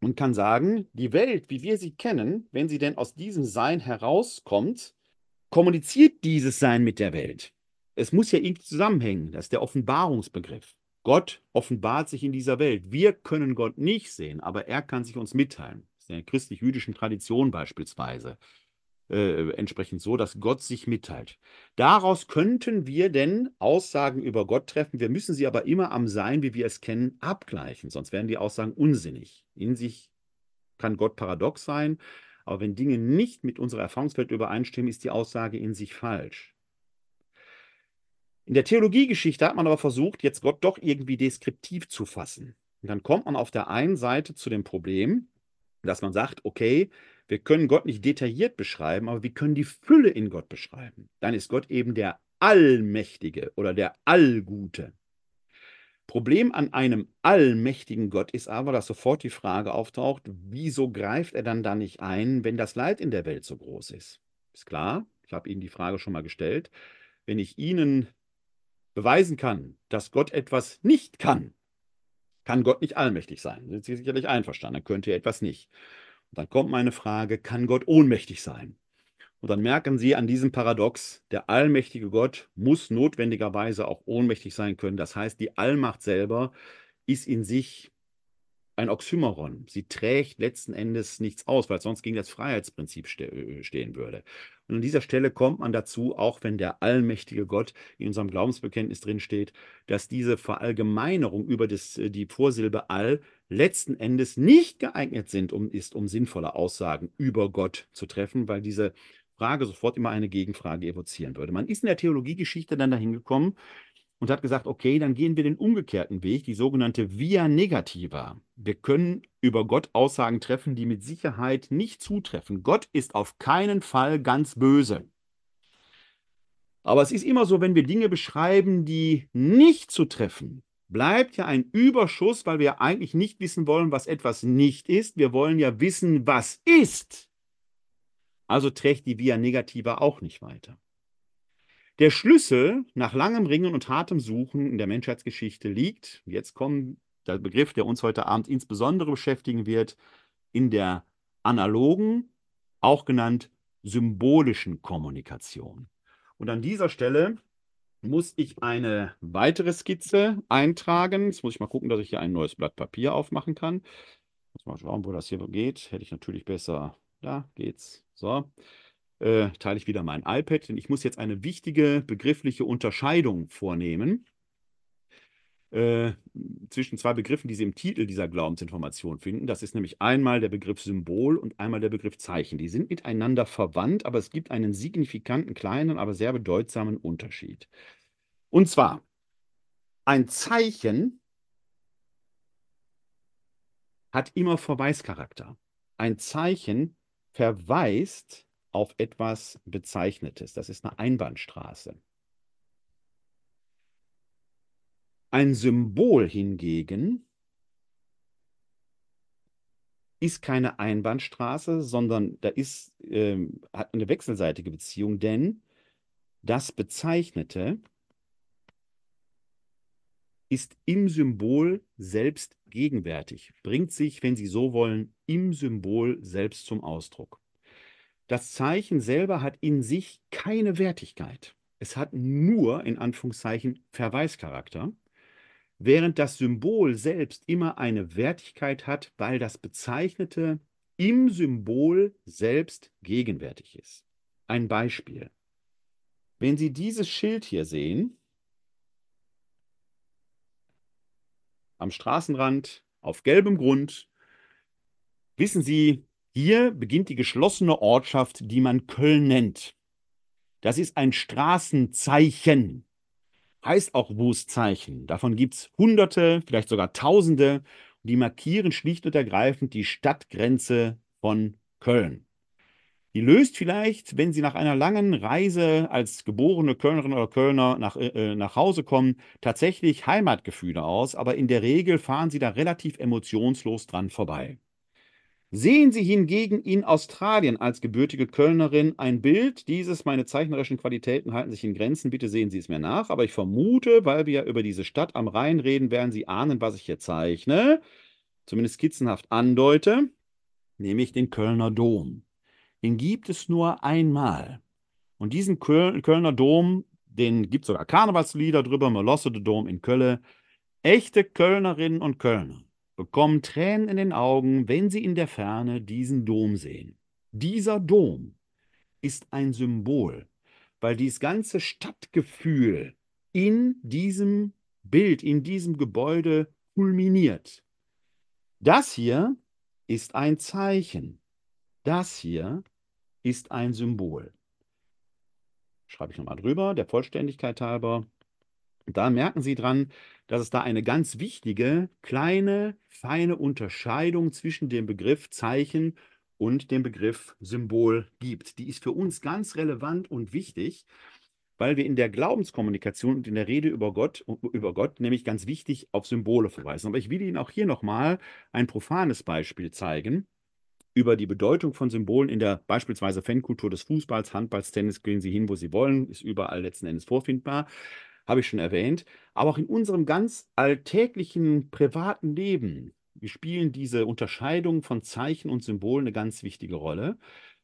Speaker 1: und kann sagen, die Welt, wie wir sie kennen, wenn sie denn aus diesem Sein herauskommt, kommuniziert dieses Sein mit der Welt. Es muss ja irgendwie zusammenhängen. Das ist der Offenbarungsbegriff. Gott offenbart sich in dieser Welt. Wir können Gott nicht sehen, aber er kann sich uns mitteilen. Das ist in der christlich-jüdischen Tradition beispielsweise äh, entsprechend so, dass Gott sich mitteilt. Daraus könnten wir denn Aussagen über Gott treffen. Wir müssen sie aber immer am Sein, wie wir es kennen, abgleichen, sonst wären die Aussagen unsinnig. In sich kann Gott paradox sein, aber wenn Dinge nicht mit unserer Erfahrungswelt übereinstimmen, ist die Aussage in sich falsch. In der Theologiegeschichte hat man aber versucht, jetzt Gott doch irgendwie deskriptiv zu fassen. Und dann kommt man auf der einen Seite zu dem Problem, dass man sagt, okay, wir können Gott nicht detailliert beschreiben, aber wir können die Fülle in Gott beschreiben. Dann ist Gott eben der Allmächtige oder der Allgute. Problem an einem allmächtigen Gott ist aber, dass sofort die Frage auftaucht, wieso greift er dann da nicht ein, wenn das Leid in der Welt so groß ist? Ist klar, ich habe Ihnen die Frage schon mal gestellt. Wenn ich Ihnen beweisen kann, dass Gott etwas nicht kann, kann Gott nicht allmächtig sein. Sind Sie sicherlich einverstanden, dann könnte er etwas nicht. Und dann kommt meine Frage, kann Gott ohnmächtig sein? Und dann merken Sie an diesem Paradox, der allmächtige Gott muss notwendigerweise auch ohnmächtig sein können. Das heißt, die Allmacht selber ist in sich ein Oxymoron. Sie trägt letzten Endes nichts aus, weil sonst gegen das Freiheitsprinzip äh, stehen würde. Und an dieser Stelle kommt man dazu, auch wenn der allmächtige Gott in unserem Glaubensbekenntnis drin steht, dass diese Verallgemeinerung über das, äh, die Vorsilbe all letzten Endes nicht geeignet sind, um, ist, um sinnvolle Aussagen über Gott zu treffen, weil diese Frage sofort immer eine Gegenfrage evozieren würde. Man ist in der Theologiegeschichte dann dahin gekommen, und hat gesagt, okay, dann gehen wir den umgekehrten Weg, die sogenannte Via Negativa. Wir können über Gott Aussagen treffen, die mit Sicherheit nicht zutreffen. Gott ist auf keinen Fall ganz böse. Aber es ist immer so, wenn wir Dinge beschreiben, die nicht zu treffen, bleibt ja ein Überschuss, weil wir eigentlich nicht wissen wollen, was etwas nicht ist. Wir wollen ja wissen, was ist. Also trägt die Via Negativa auch nicht weiter. Der Schlüssel nach langem Ringen und hartem Suchen in der Menschheitsgeschichte liegt, jetzt kommt der Begriff, der uns heute Abend insbesondere beschäftigen wird, in der analogen, auch genannt symbolischen Kommunikation. Und an dieser Stelle muss ich eine weitere Skizze eintragen. Jetzt muss ich mal gucken, dass ich hier ein neues Blatt Papier aufmachen kann. Muss mal schauen, wo das hier geht. Hätte ich natürlich besser. Da geht's. So äh, teile ich wieder mein iPad, denn ich muss jetzt eine wichtige begriffliche Unterscheidung vornehmen äh, zwischen zwei Begriffen, die Sie im Titel dieser Glaubensinformation finden. Das ist nämlich einmal der Begriff Symbol und einmal der Begriff Zeichen. Die sind miteinander verwandt, aber es gibt einen signifikanten, kleinen, aber sehr bedeutsamen Unterschied. Und zwar, ein Zeichen hat immer Verweischarakter. Ein Zeichen verweist auf etwas Bezeichnetes. Das ist eine Einbahnstraße. Ein Symbol hingegen ist keine Einbahnstraße, sondern da ist, äh, hat eine wechselseitige Beziehung, denn das Bezeichnete ist im Symbol selbst gegenwärtig, bringt sich, wenn Sie so wollen, im Symbol selbst zum Ausdruck. Das Zeichen selber hat in sich keine Wertigkeit. Es hat nur, in Anführungszeichen, Verweischarakter, während das Symbol selbst immer eine Wertigkeit hat, weil das Bezeichnete im Symbol selbst gegenwärtig ist. Ein Beispiel. Wenn Sie dieses Schild hier sehen, am Straßenrand, auf gelbem Grund, wissen Sie, hier beginnt die geschlossene Ortschaft, die man Köln nennt. Das ist ein Straßenzeichen, heißt auch Wußzeichen. Davon gibt es Hunderte, vielleicht sogar Tausende. Die markieren schlicht und ergreifend die Stadtgrenze von Köln. Die löst vielleicht, wenn Sie nach einer langen Reise als geborene Kölnerin oder Kölner nach, äh, nach Hause kommen, tatsächlich Heimatgefühle aus, aber in der Regel fahren Sie da relativ emotionslos dran vorbei. Sehen Sie hingegen in Australien als gebürtige Kölnerin ein Bild dieses, meine zeichnerischen Qualitäten halten sich in Grenzen, bitte sehen Sie es mir nach, aber ich vermute, weil wir ja über diese Stadt am Rhein reden, werden Sie ahnen, was ich hier zeichne, zumindest skizzenhaft andeute, nämlich den Kölner Dom. Den gibt es nur einmal. Und diesen Köl Kölner Dom, den gibt es sogar Karnevalslieder drüber, Molosse de Dom in Köln. Echte Kölnerinnen und Kölner bekommen Tränen in den Augen, wenn sie in der Ferne diesen Dom sehen. Dieser Dom ist ein Symbol, weil dieses ganze Stadtgefühl in diesem Bild, in diesem Gebäude kulminiert. Das hier ist ein Zeichen. Das hier ist ein Symbol. Schreibe ich nochmal drüber, der Vollständigkeit halber. Da merken Sie dran, dass es da eine ganz wichtige, kleine, feine Unterscheidung zwischen dem Begriff Zeichen und dem Begriff Symbol gibt. Die ist für uns ganz relevant und wichtig, weil wir in der Glaubenskommunikation und in der Rede über Gott, über Gott nämlich ganz wichtig auf Symbole verweisen. Aber ich will Ihnen auch hier nochmal ein profanes Beispiel zeigen über die Bedeutung von Symbolen in der beispielsweise Fankultur des Fußballs, Handballs, Tennis, gehen Sie hin, wo Sie wollen, ist überall letzten Endes vorfindbar habe ich schon erwähnt, aber auch in unserem ganz alltäglichen privaten Leben spielen diese Unterscheidungen von Zeichen und Symbolen eine ganz wichtige Rolle.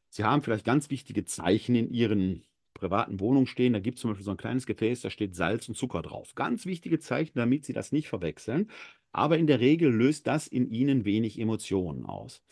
Speaker 1: Sie haben vielleicht ganz wichtige Zeichen in Ihren privaten Wohnungen stehen. Da gibt es zum Beispiel so ein kleines Gefäß, da steht Salz und Zucker drauf. Ganz wichtige Zeichen, damit Sie das nicht verwechseln. aber in der Regel löst das in ihnen wenig Emotionen aus.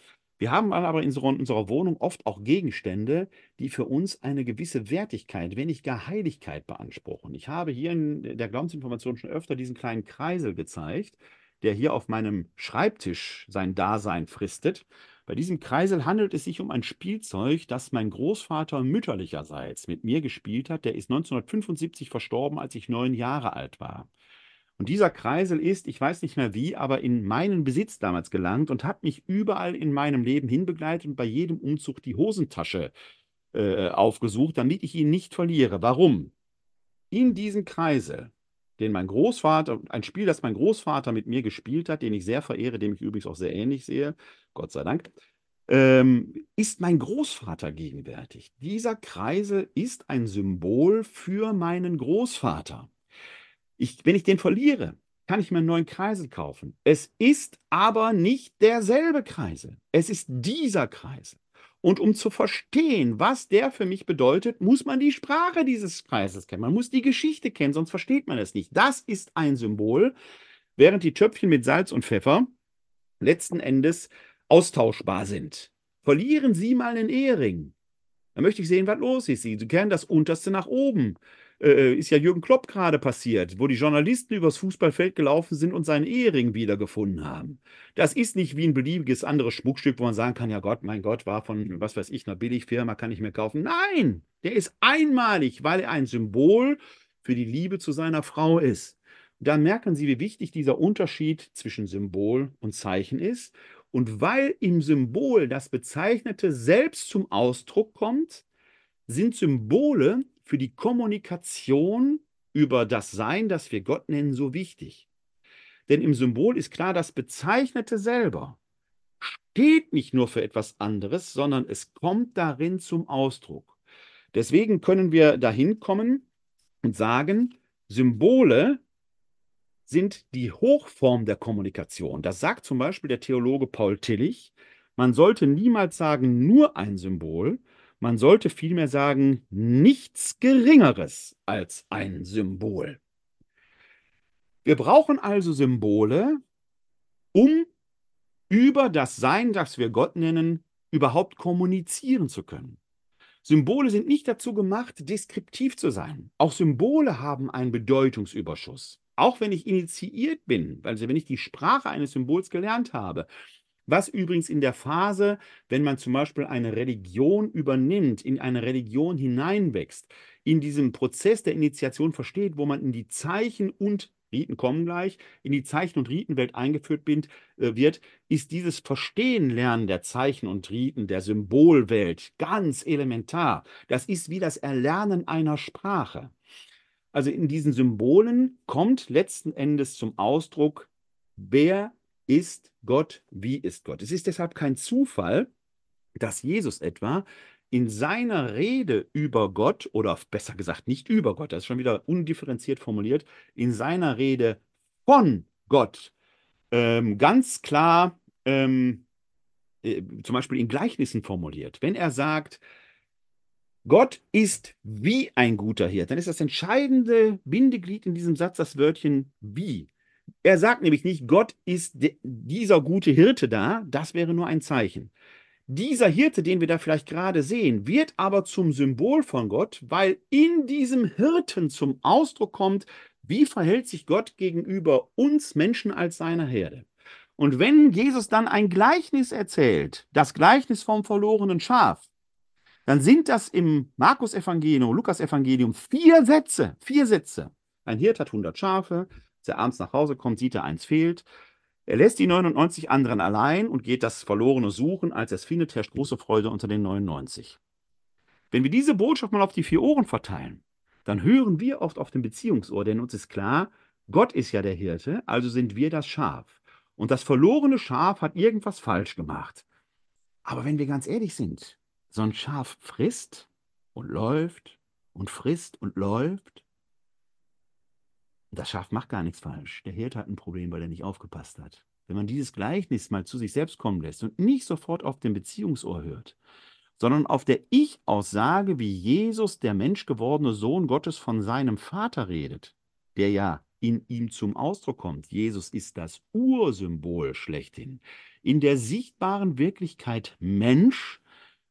Speaker 1: Wir haben aber in unserer Wohnung oft auch Gegenstände, die für uns eine gewisse Wertigkeit, wenn nicht gar Heiligkeit beanspruchen. Ich habe hier in der Glaubensinformation schon öfter diesen kleinen Kreisel gezeigt, der hier auf meinem Schreibtisch sein Dasein fristet. Bei diesem Kreisel handelt es sich um ein Spielzeug, das mein Großvater mütterlicherseits mit mir gespielt hat. Der ist 1975 verstorben, als ich neun Jahre alt war. Und dieser Kreisel ist, ich weiß nicht mehr wie, aber in meinen Besitz damals gelangt und hat mich überall in meinem Leben hinbegleitet und bei jedem Umzug die Hosentasche äh, aufgesucht, damit ich ihn nicht verliere. Warum? In diesem Kreisel, den mein Großvater, ein Spiel, das mein Großvater mit mir gespielt hat, den ich sehr verehre, dem ich übrigens auch sehr ähnlich sehe, Gott sei Dank, ähm, ist mein Großvater gegenwärtig. Dieser Kreisel ist ein Symbol für meinen Großvater. Ich, wenn ich den verliere, kann ich mir einen neuen Kreisel kaufen. Es ist aber nicht derselbe Kreisel. Es ist dieser Kreisel. Und um zu verstehen, was der für mich bedeutet, muss man die Sprache dieses Kreises kennen. Man muss die Geschichte kennen, sonst versteht man es nicht. Das ist ein Symbol, während die Töpfchen mit Salz und Pfeffer letzten Endes austauschbar sind. Verlieren Sie mal einen Ehering. Dann möchte ich sehen, was los ist. Sie kennen das unterste nach oben. Äh, ist ja Jürgen Klopp gerade passiert, wo die Journalisten übers Fußballfeld gelaufen sind und seinen Ehering wiedergefunden haben. Das ist nicht wie ein beliebiges anderes Schmuckstück, wo man sagen kann, ja Gott, mein Gott, war von, was weiß ich, einer Billigfirma, kann ich mir kaufen. Nein, der ist einmalig, weil er ein Symbol für die Liebe zu seiner Frau ist. Da merken Sie, wie wichtig dieser Unterschied zwischen Symbol und Zeichen ist. Und weil im Symbol das Bezeichnete selbst zum Ausdruck kommt, sind Symbole für die Kommunikation über das Sein, das wir Gott nennen, so wichtig. Denn im Symbol ist klar, das Bezeichnete selber steht nicht nur für etwas anderes, sondern es kommt darin zum Ausdruck. Deswegen können wir dahin kommen und sagen, Symbole sind die Hochform der Kommunikation. Das sagt zum Beispiel der Theologe Paul Tillich. Man sollte niemals sagen, nur ein Symbol, man sollte vielmehr sagen, nichts Geringeres als ein Symbol. Wir brauchen also Symbole, um über das Sein, das wir Gott nennen, überhaupt kommunizieren zu können. Symbole sind nicht dazu gemacht, deskriptiv zu sein. Auch Symbole haben einen Bedeutungsüberschuss. Auch wenn ich initiiert bin, also wenn ich die Sprache eines Symbols gelernt habe, was übrigens in der Phase, wenn man zum Beispiel eine Religion übernimmt, in eine Religion hineinwächst, in diesem Prozess der Initiation versteht, wo man in die Zeichen und Riten kommen gleich, in die Zeichen- und Ritenwelt eingeführt äh, wird, ist dieses Verstehen lernen der Zeichen und Riten, der Symbolwelt ganz elementar. Das ist wie das Erlernen einer Sprache. Also in diesen Symbolen kommt letzten Endes zum Ausdruck, wer ist Gott, wie ist Gott. Es ist deshalb kein Zufall, dass Jesus etwa in seiner Rede über Gott, oder besser gesagt nicht über Gott, das ist schon wieder undifferenziert formuliert, in seiner Rede von Gott ähm, ganz klar ähm, äh, zum Beispiel in Gleichnissen formuliert. Wenn er sagt, Gott ist wie ein guter Hirt, dann ist das entscheidende Bindeglied in diesem Satz das Wörtchen wie. Er sagt nämlich nicht, Gott ist dieser gute Hirte da, das wäre nur ein Zeichen. Dieser Hirte, den wir da vielleicht gerade sehen, wird aber zum Symbol von Gott, weil in diesem Hirten zum Ausdruck kommt, wie verhält sich Gott gegenüber uns Menschen als seiner Herde. Und wenn Jesus dann ein Gleichnis erzählt, das Gleichnis vom verlorenen Schaf, dann sind das im Markus-Evangelium, Lukas-Evangelium vier Sätze, vier Sätze. Ein Hirt hat 100 Schafe, als er abends nach Hause kommt, sieht er, eins fehlt. Er lässt die 99 anderen allein und geht das Verlorene suchen. Als er es findet, herrscht große Freude unter den 99. Wenn wir diese Botschaft mal auf die vier Ohren verteilen, dann hören wir oft auf dem Beziehungsohr, denn uns ist klar, Gott ist ja der Hirte, also sind wir das Schaf. Und das verlorene Schaf hat irgendwas falsch gemacht. Aber wenn wir ganz ehrlich sind, so ein Schaf frisst und läuft und frisst und läuft das Schaf macht gar nichts falsch. Der Hirt hat ein Problem, weil er nicht aufgepasst hat. Wenn man dieses Gleichnis mal zu sich selbst kommen lässt und nicht sofort auf den Beziehungsohr hört, sondern auf der Ich-Aussage, wie Jesus, der menschgewordene Sohn Gottes, von seinem Vater redet, der ja in ihm zum Ausdruck kommt. Jesus ist das Ursymbol schlechthin. In der sichtbaren Wirklichkeit Mensch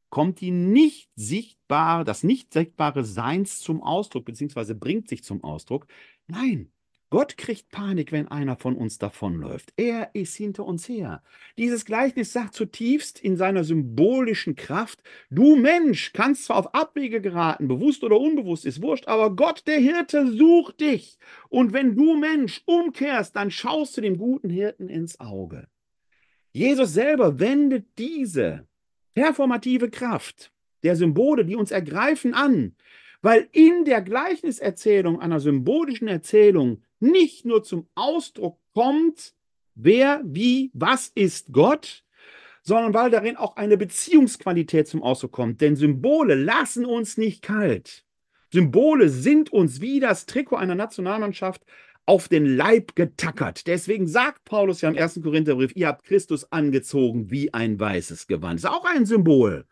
Speaker 1: kommt die nicht sichtbare, das nicht sichtbare Seins zum Ausdruck, beziehungsweise bringt sich zum Ausdruck. Nein, Gott kriegt Panik, wenn einer von uns davonläuft. Er ist hinter uns her. Dieses Gleichnis sagt zutiefst in seiner symbolischen Kraft, du Mensch kannst zwar auf Abwege geraten, bewusst oder unbewusst, ist wurscht, aber Gott, der Hirte, sucht dich. Und wenn du Mensch umkehrst, dann schaust du dem guten Hirten ins Auge. Jesus selber wendet diese performative Kraft der Symbole, die uns ergreifen, an, weil in der Gleichniserzählung, einer symbolischen Erzählung, nicht nur zum Ausdruck kommt, wer, wie, was ist Gott, sondern weil darin auch eine Beziehungsqualität zum Ausdruck kommt. Denn Symbole lassen uns nicht kalt. Symbole sind uns wie das Trikot einer Nationalmannschaft auf den Leib getackert. Deswegen sagt Paulus ja im 1. Korintherbrief, ihr habt Christus angezogen wie ein weißes Gewand. Das ist auch ein Symbol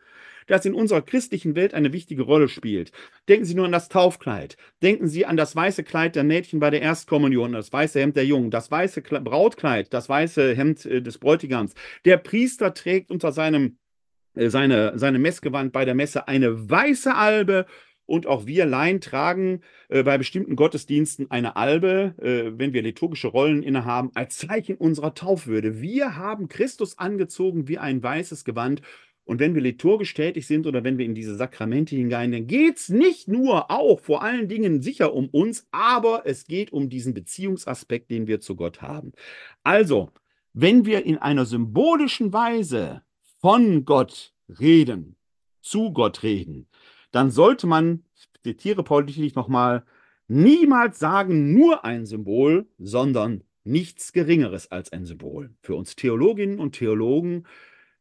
Speaker 1: das in unserer christlichen Welt eine wichtige Rolle spielt. Denken Sie nur an das Taufkleid. Denken Sie an das weiße Kleid der Mädchen bei der Erstkommunion, das weiße Hemd der Jungen, das weiße Brautkleid, das weiße Hemd äh, des Bräutigams. Der Priester trägt unter seinem äh, seine, seine Messgewand bei der Messe eine weiße Albe und auch wir Laien tragen äh, bei bestimmten Gottesdiensten eine Albe, äh, wenn wir liturgische Rollen innehaben, als Zeichen unserer Taufwürde. Wir haben Christus angezogen wie ein weißes Gewand und wenn wir liturgisch tätig sind oder wenn wir in diese Sakramente hinein, dann geht es nicht nur auch vor allen Dingen sicher um uns, aber es geht um diesen Beziehungsaspekt, den wir zu Gott haben. Also, wenn wir in einer symbolischen Weise von Gott reden, zu Gott reden, dann sollte man, ich zitiere Paul Dietrich nochmal, niemals sagen, nur ein Symbol, sondern nichts Geringeres als ein Symbol. Für uns Theologinnen und Theologen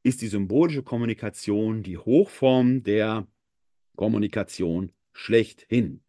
Speaker 1: ist die symbolische Kommunikation die Hochform der Kommunikation schlechthin.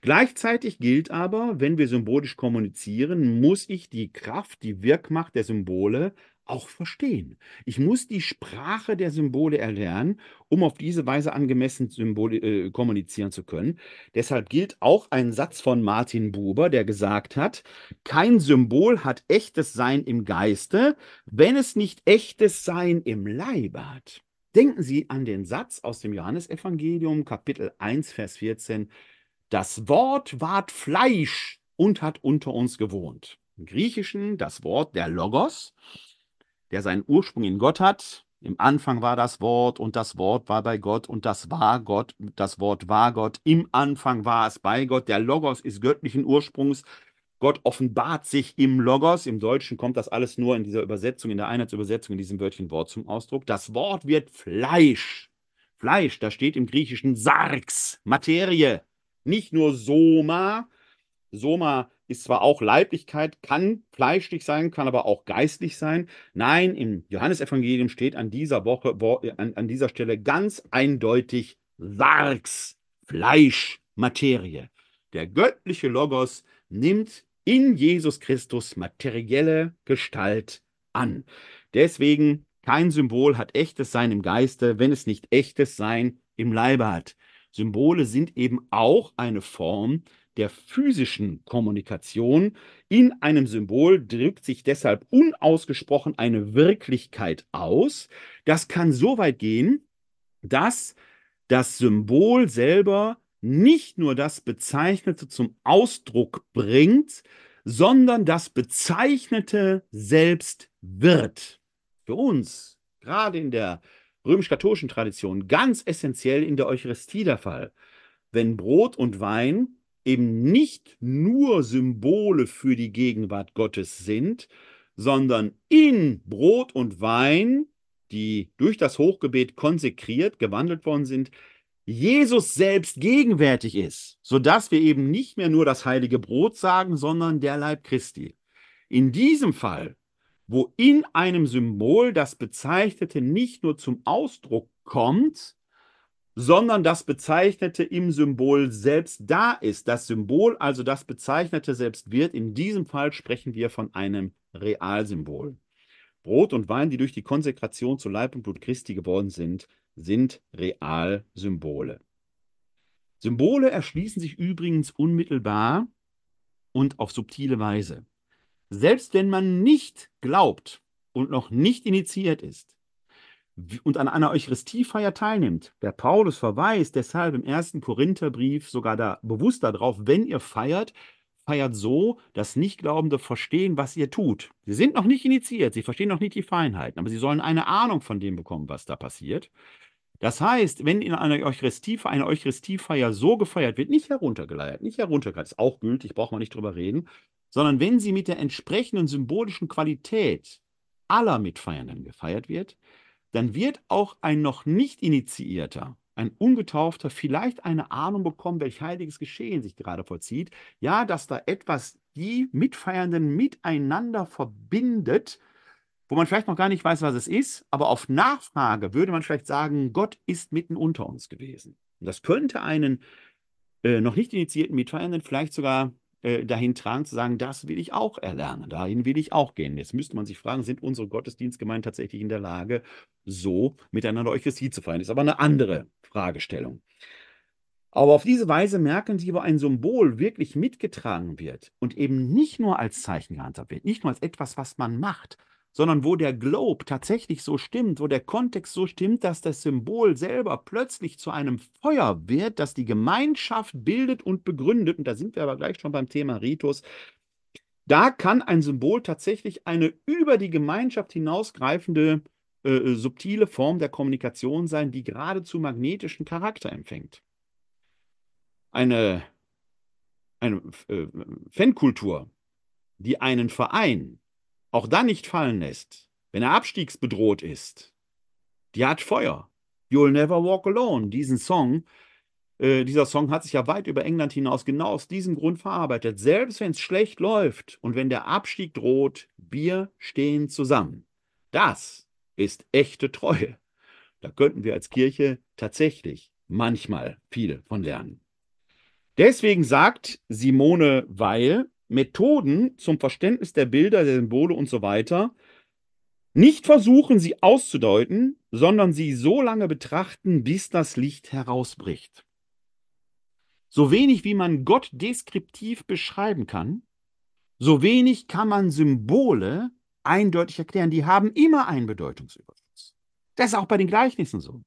Speaker 1: Gleichzeitig gilt aber, wenn wir symbolisch kommunizieren, muss ich die Kraft, die Wirkmacht der Symbole auch verstehen. Ich muss die Sprache der Symbole erlernen, um auf diese Weise angemessen Symbole, äh, kommunizieren zu können. Deshalb gilt auch ein Satz von Martin Buber, der gesagt hat, kein Symbol hat echtes Sein im Geiste, wenn es nicht echtes Sein im Leibe hat. Denken Sie an den Satz aus dem Johannesevangelium, Kapitel 1, Vers 14. Das Wort ward Fleisch und hat unter uns gewohnt. Im Griechischen das Wort der Logos der seinen Ursprung in Gott hat. Im Anfang war das Wort und das Wort war bei Gott und das war Gott, das Wort war Gott. Im Anfang war es bei Gott. Der Logos ist göttlichen Ursprungs. Gott offenbart sich im Logos. Im Deutschen kommt das alles nur in dieser Übersetzung, in der Einheitsübersetzung, in diesem Wörtchen Wort zum Ausdruck. Das Wort wird Fleisch. Fleisch, da steht im Griechischen Sarx, Materie. Nicht nur Soma. Soma ist zwar auch Leiblichkeit, kann fleischlich sein, kann aber auch geistlich sein. Nein, im Johannesevangelium steht an dieser Woche, an, an dieser Stelle ganz eindeutig Sarx, Fleisch, Materie. Der göttliche Logos nimmt in Jesus Christus materielle Gestalt an. Deswegen kein Symbol hat echtes Sein im Geiste, wenn es nicht echtes Sein im Leibe hat. Symbole sind eben auch eine Form der physischen Kommunikation. In einem Symbol drückt sich deshalb unausgesprochen eine Wirklichkeit aus. Das kann so weit gehen, dass das Symbol selber nicht nur das Bezeichnete zum Ausdruck bringt, sondern das Bezeichnete selbst wird. Für uns, gerade in der römisch-katholischen Tradition, ganz essentiell in der Eucharistie der Fall. Wenn Brot und Wein eben nicht nur Symbole für die Gegenwart Gottes sind, sondern in Brot und Wein, die durch das Hochgebet konsekriert, gewandelt worden sind, Jesus selbst gegenwärtig ist, sodass wir eben nicht mehr nur das heilige Brot sagen, sondern der Leib Christi. In diesem Fall, wo in einem Symbol das Bezeichnete nicht nur zum Ausdruck kommt, sondern das Bezeichnete im Symbol selbst da ist. Das Symbol, also das Bezeichnete selbst wird. In diesem Fall sprechen wir von einem Realsymbol. Brot und Wein, die durch die Konsekration zu Leib und Blut Christi geworden sind, sind Realsymbole. Symbole erschließen sich übrigens unmittelbar und auf subtile Weise. Selbst wenn man nicht glaubt und noch nicht initiiert ist und an einer Eucharistiefeier teilnimmt, der Paulus verweist deshalb im ersten Korintherbrief sogar da bewusst darauf, wenn ihr feiert, feiert so, dass Nichtglaubende verstehen, was ihr tut. Sie sind noch nicht initiiert, sie verstehen noch nicht die Feinheiten, aber sie sollen eine Ahnung von dem bekommen, was da passiert. Das heißt, wenn in einer Eucharistiefeier, eine Eucharistiefeier so gefeiert wird, nicht heruntergeleiert, nicht heruntergeleiert, ist auch gültig, braucht man nicht drüber reden, sondern wenn sie mit der entsprechenden symbolischen Qualität aller Mitfeiernden gefeiert wird, dann wird auch ein noch nicht initiierter ein Ungetaufter vielleicht eine Ahnung bekommen, welch heiliges Geschehen sich gerade vollzieht. Ja, dass da etwas die Mitfeiernden miteinander verbindet, wo man vielleicht noch gar nicht weiß, was es ist, aber auf Nachfrage würde man vielleicht sagen, Gott ist mitten unter uns gewesen. Und das könnte einen äh, noch nicht initiierten Mitfeiernden vielleicht sogar äh, dahin tragen, zu sagen, das will ich auch erlernen, dahin will ich auch gehen. Jetzt müsste man sich fragen, sind unsere Gottesdienstgemeinden tatsächlich in der Lage, so miteinander Eucharistie zu feiern? Das ist aber eine andere Fragestellung. Aber auf diese Weise merken Sie, wo ein Symbol wirklich mitgetragen wird und eben nicht nur als Zeichen gehandhabt wird, nicht nur als etwas, was man macht, sondern wo der Globe tatsächlich so stimmt, wo der Kontext so stimmt, dass das Symbol selber plötzlich zu einem Feuer wird, das die Gemeinschaft bildet und begründet. Und da sind wir aber gleich schon beim Thema Ritus. Da kann ein Symbol tatsächlich eine über die Gemeinschaft hinausgreifende äh, subtile Form der Kommunikation sein, die geradezu magnetischen Charakter empfängt. Eine, eine äh, Fankultur, die einen Verein auch dann nicht fallen lässt, wenn er abstiegsbedroht ist, die hat Feuer. You'll never walk alone. Diesen Song, äh, dieser Song hat sich ja weit über England hinaus genau aus diesem Grund verarbeitet. Selbst wenn es schlecht läuft und wenn der Abstieg droht, wir stehen zusammen. Das ist echte Treue. Da könnten wir als Kirche tatsächlich manchmal viel von lernen. Deswegen sagt Simone Weil, Methoden zum Verständnis der Bilder, der Symbole und so weiter nicht versuchen, sie auszudeuten, sondern sie so lange betrachten, bis das Licht herausbricht. So wenig wie man Gott deskriptiv beschreiben kann, so wenig kann man Symbole eindeutig erklären. Die haben immer einen Bedeutungsüberschuss. Das ist auch bei den Gleichnissen so.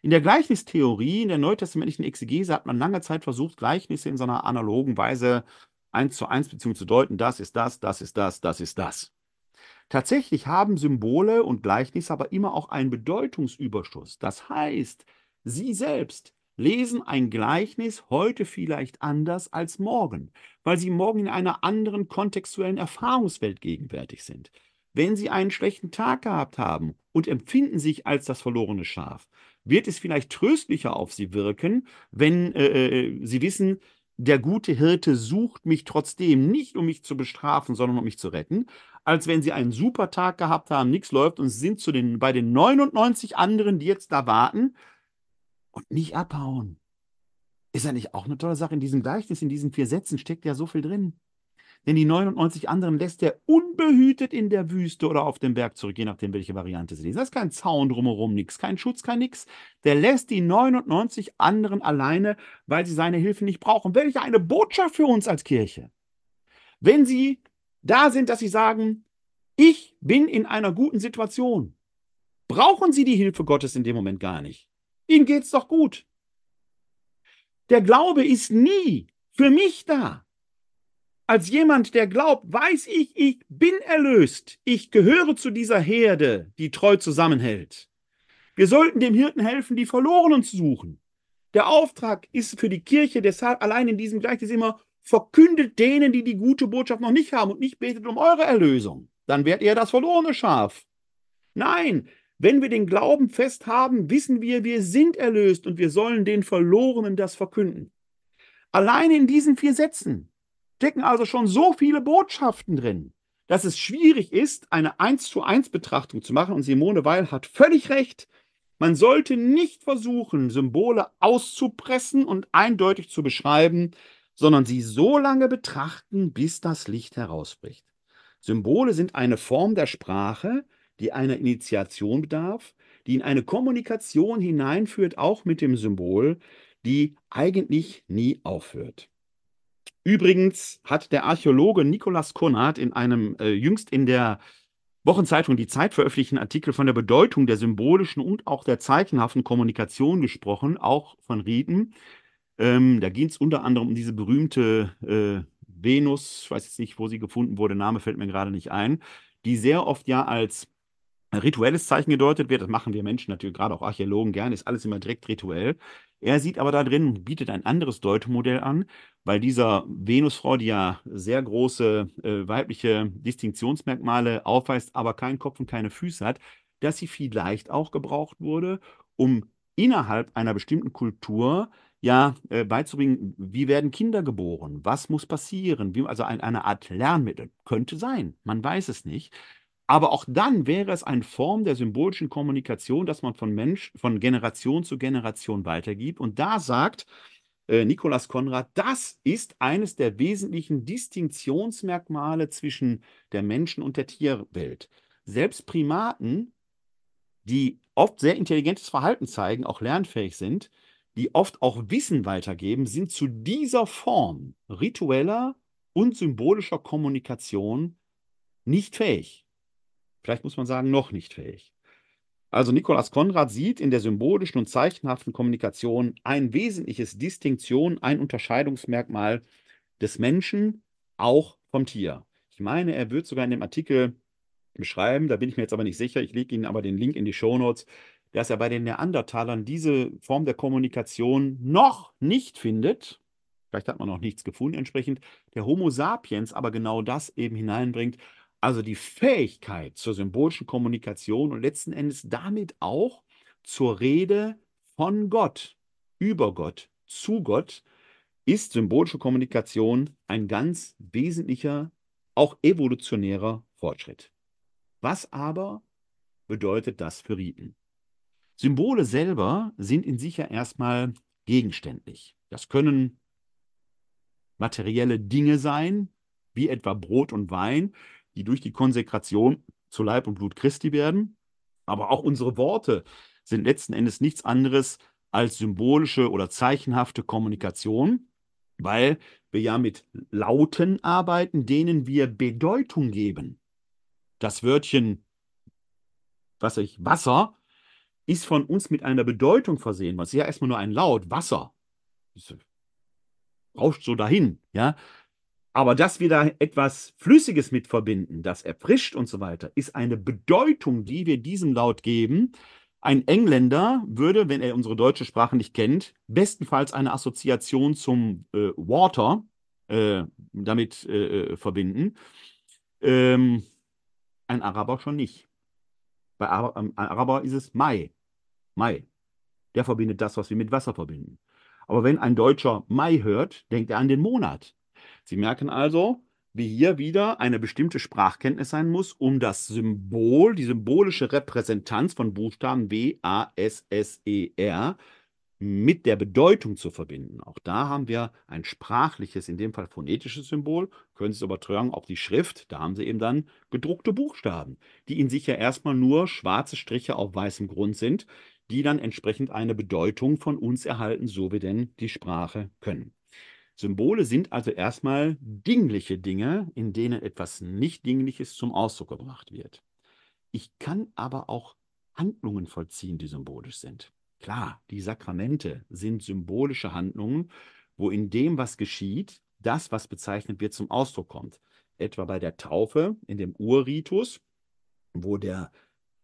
Speaker 1: In der Gleichnistheorie, in der neutestamentlichen Exegese hat man lange Zeit versucht, Gleichnisse in so einer analogen Weise eins zu eins Beziehung zu deuten, das ist das, das ist das, das ist das. Tatsächlich haben Symbole und Gleichnisse aber immer auch einen Bedeutungsüberschuss. Das heißt, sie selbst lesen ein Gleichnis heute vielleicht anders als morgen, weil sie morgen in einer anderen kontextuellen Erfahrungswelt gegenwärtig sind. Wenn sie einen schlechten Tag gehabt haben und empfinden sich als das verlorene Schaf, wird es vielleicht tröstlicher auf sie wirken, wenn äh, äh sie wissen, der gute Hirte sucht mich trotzdem nicht, um mich zu bestrafen, sondern um mich zu retten, als wenn sie einen super Tag gehabt haben, nichts läuft und sind zu den, bei den 99 anderen, die jetzt da warten und nicht abhauen. Ist ja nicht auch eine tolle Sache? In diesem Gleichnis, in diesen vier Sätzen steckt ja so viel drin. Denn die 99 anderen lässt er unbehütet in der Wüste oder auf dem Berg zurück, je nachdem, welche Variante sie lesen. Das ist kein Zaun drumherum, nichts, kein Schutz, kein nix. Der lässt die 99 anderen alleine, weil sie seine Hilfe nicht brauchen. Welche eine Botschaft für uns als Kirche. Wenn sie da sind, dass sie sagen, ich bin in einer guten Situation, brauchen sie die Hilfe Gottes in dem Moment gar nicht. Ihnen geht's doch gut. Der Glaube ist nie für mich da. Als jemand, der glaubt, weiß ich, ich bin erlöst. Ich gehöre zu dieser Herde, die treu zusammenhält. Wir sollten dem Hirten helfen, die Verlorenen zu suchen. Der Auftrag ist für die Kirche deshalb allein in diesem Gleichnis immer, verkündet denen, die die gute Botschaft noch nicht haben und nicht betet um eure Erlösung. Dann werdet ihr das verlorene Schaf. Nein, wenn wir den Glauben fest haben, wissen wir, wir sind erlöst und wir sollen den Verlorenen das verkünden. Alleine in diesen vier Sätzen stecken also schon so viele Botschaften drin, dass es schwierig ist, eine 1 zu 1 Betrachtung zu machen. Und Simone Weil hat völlig recht. Man sollte nicht versuchen, Symbole auszupressen und eindeutig zu beschreiben, sondern sie so lange betrachten, bis das Licht herausbricht. Symbole sind eine Form der Sprache, die einer Initiation bedarf, die in eine Kommunikation hineinführt, auch mit dem Symbol, die eigentlich nie aufhört. Übrigens hat der Archäologe Nikolaus Konrad in einem äh, jüngst in der Wochenzeitung Die Zeit veröffentlichten Artikel von der Bedeutung der symbolischen und auch der zeichenhaften Kommunikation gesprochen, auch von Riten. Ähm, da ging es unter anderem um diese berühmte äh, Venus, ich weiß jetzt nicht, wo sie gefunden wurde, Name fällt mir gerade nicht ein, die sehr oft ja als rituelles Zeichen gedeutet wird. Das machen wir Menschen natürlich, gerade auch Archäologen gerne, ist alles immer direkt rituell. Er sieht aber da drin, bietet ein anderes Deutemodell an, weil dieser Venusfrau, die ja sehr große äh, weibliche Distinktionsmerkmale aufweist, aber keinen Kopf und keine Füße hat, dass sie vielleicht auch gebraucht wurde, um innerhalb einer bestimmten Kultur ja äh, beizubringen, wie werden Kinder geboren, was muss passieren, wie, also ein, eine Art Lernmittel. Könnte sein, man weiß es nicht. Aber auch dann wäre es eine Form der symbolischen Kommunikation, dass man von Mensch, von Generation zu Generation weitergibt. Und da sagt äh, Nikolaus Konrad, das ist eines der wesentlichen Distinktionsmerkmale zwischen der Menschen- und der Tierwelt. Selbst Primaten, die oft sehr intelligentes Verhalten zeigen, auch lernfähig sind, die oft auch Wissen weitergeben, sind zu dieser Form ritueller und symbolischer Kommunikation nicht fähig. Vielleicht muss man sagen, noch nicht fähig. Also Nikolaus Konrad sieht in der symbolischen und zeichenhaften Kommunikation ein wesentliches Distinktion, ein Unterscheidungsmerkmal des Menschen, auch vom Tier. Ich meine, er wird sogar in dem Artikel beschreiben, da bin ich mir jetzt aber nicht sicher, ich lege Ihnen aber den Link in die Shownotes, dass er bei den Neandertalern diese Form der Kommunikation noch nicht findet. Vielleicht hat man noch nichts gefunden entsprechend. Der Homo sapiens aber genau das eben hineinbringt. Also die Fähigkeit zur symbolischen Kommunikation und letzten Endes damit auch zur Rede von Gott, über Gott, zu Gott, ist symbolische Kommunikation ein ganz wesentlicher, auch evolutionärer Fortschritt. Was aber bedeutet das für Riten? Symbole selber sind in sich ja erstmal gegenständlich. Das können materielle Dinge sein, wie etwa Brot und Wein, die durch die Konsekration zu Leib und Blut Christi werden. Aber auch unsere Worte sind letzten Endes nichts anderes als symbolische oder zeichenhafte Kommunikation, weil wir ja mit Lauten arbeiten, denen wir Bedeutung geben. Das Wörtchen, was ich, Wasser, ist von uns mit einer Bedeutung versehen. Was ist ja erstmal nur ein Laut, Wasser. Rauscht so dahin, ja. Aber dass wir da etwas Flüssiges mit verbinden, das erfrischt und so weiter, ist eine Bedeutung, die wir diesem Laut geben. Ein Engländer würde, wenn er unsere deutsche Sprache nicht kennt, bestenfalls eine Assoziation zum äh, Water äh, damit äh, äh verbinden. Ähm, ein Araber schon nicht. Bei Ar ähm, Araber ist es Mai. Mai. Der verbindet das, was wir mit Wasser verbinden. Aber wenn ein Deutscher Mai hört, denkt er an den Monat. Sie merken also, wie hier wieder eine bestimmte Sprachkenntnis sein muss, um das Symbol, die symbolische Repräsentanz von Buchstaben W, A, S, S, E, R mit der Bedeutung zu verbinden. Auch da haben wir ein sprachliches, in dem Fall phonetisches Symbol, können Sie es übertragen auf die Schrift, da haben Sie eben dann gedruckte Buchstaben, die in sich ja erstmal nur schwarze Striche auf weißem Grund sind, die dann entsprechend eine Bedeutung von uns erhalten, so wir denn die Sprache können. Symbole sind also erstmal dingliche Dinge, in denen etwas Nicht-Dingliches zum Ausdruck gebracht wird. Ich kann aber auch Handlungen vollziehen, die symbolisch sind. Klar, die Sakramente sind symbolische Handlungen, wo in dem, was geschieht, das, was bezeichnet wird, zum Ausdruck kommt. Etwa bei der Taufe in dem Urritus, wo der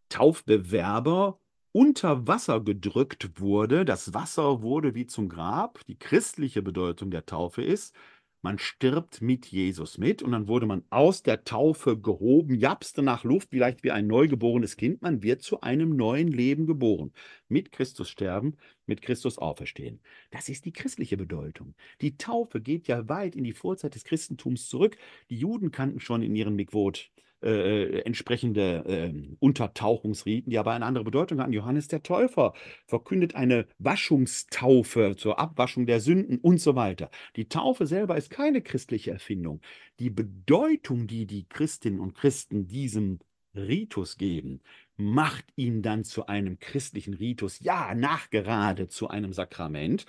Speaker 1: Taufbewerber unter Wasser gedrückt wurde. Das Wasser wurde wie zum Grab. Die christliche Bedeutung der Taufe ist, man stirbt mit Jesus mit und dann wurde man aus der Taufe gehoben, japste nach Luft, vielleicht wie ein neugeborenes Kind. Man wird zu einem neuen Leben geboren. Mit Christus sterben, mit Christus auferstehen. Das ist die christliche Bedeutung. Die Taufe geht ja weit in die Vorzeit des Christentums zurück. Die Juden kannten schon in ihren Mikvot äh, entsprechende äh, Untertauchungsriten, die aber eine andere Bedeutung hatten. Johannes der Täufer verkündet eine Waschungstaufe zur Abwaschung der Sünden und so weiter. Die Taufe selber ist keine christliche Erfindung. Die Bedeutung, die die Christinnen und Christen diesem Ritus geben, macht ihn dann zu einem christlichen Ritus, ja, nachgerade zu einem Sakrament,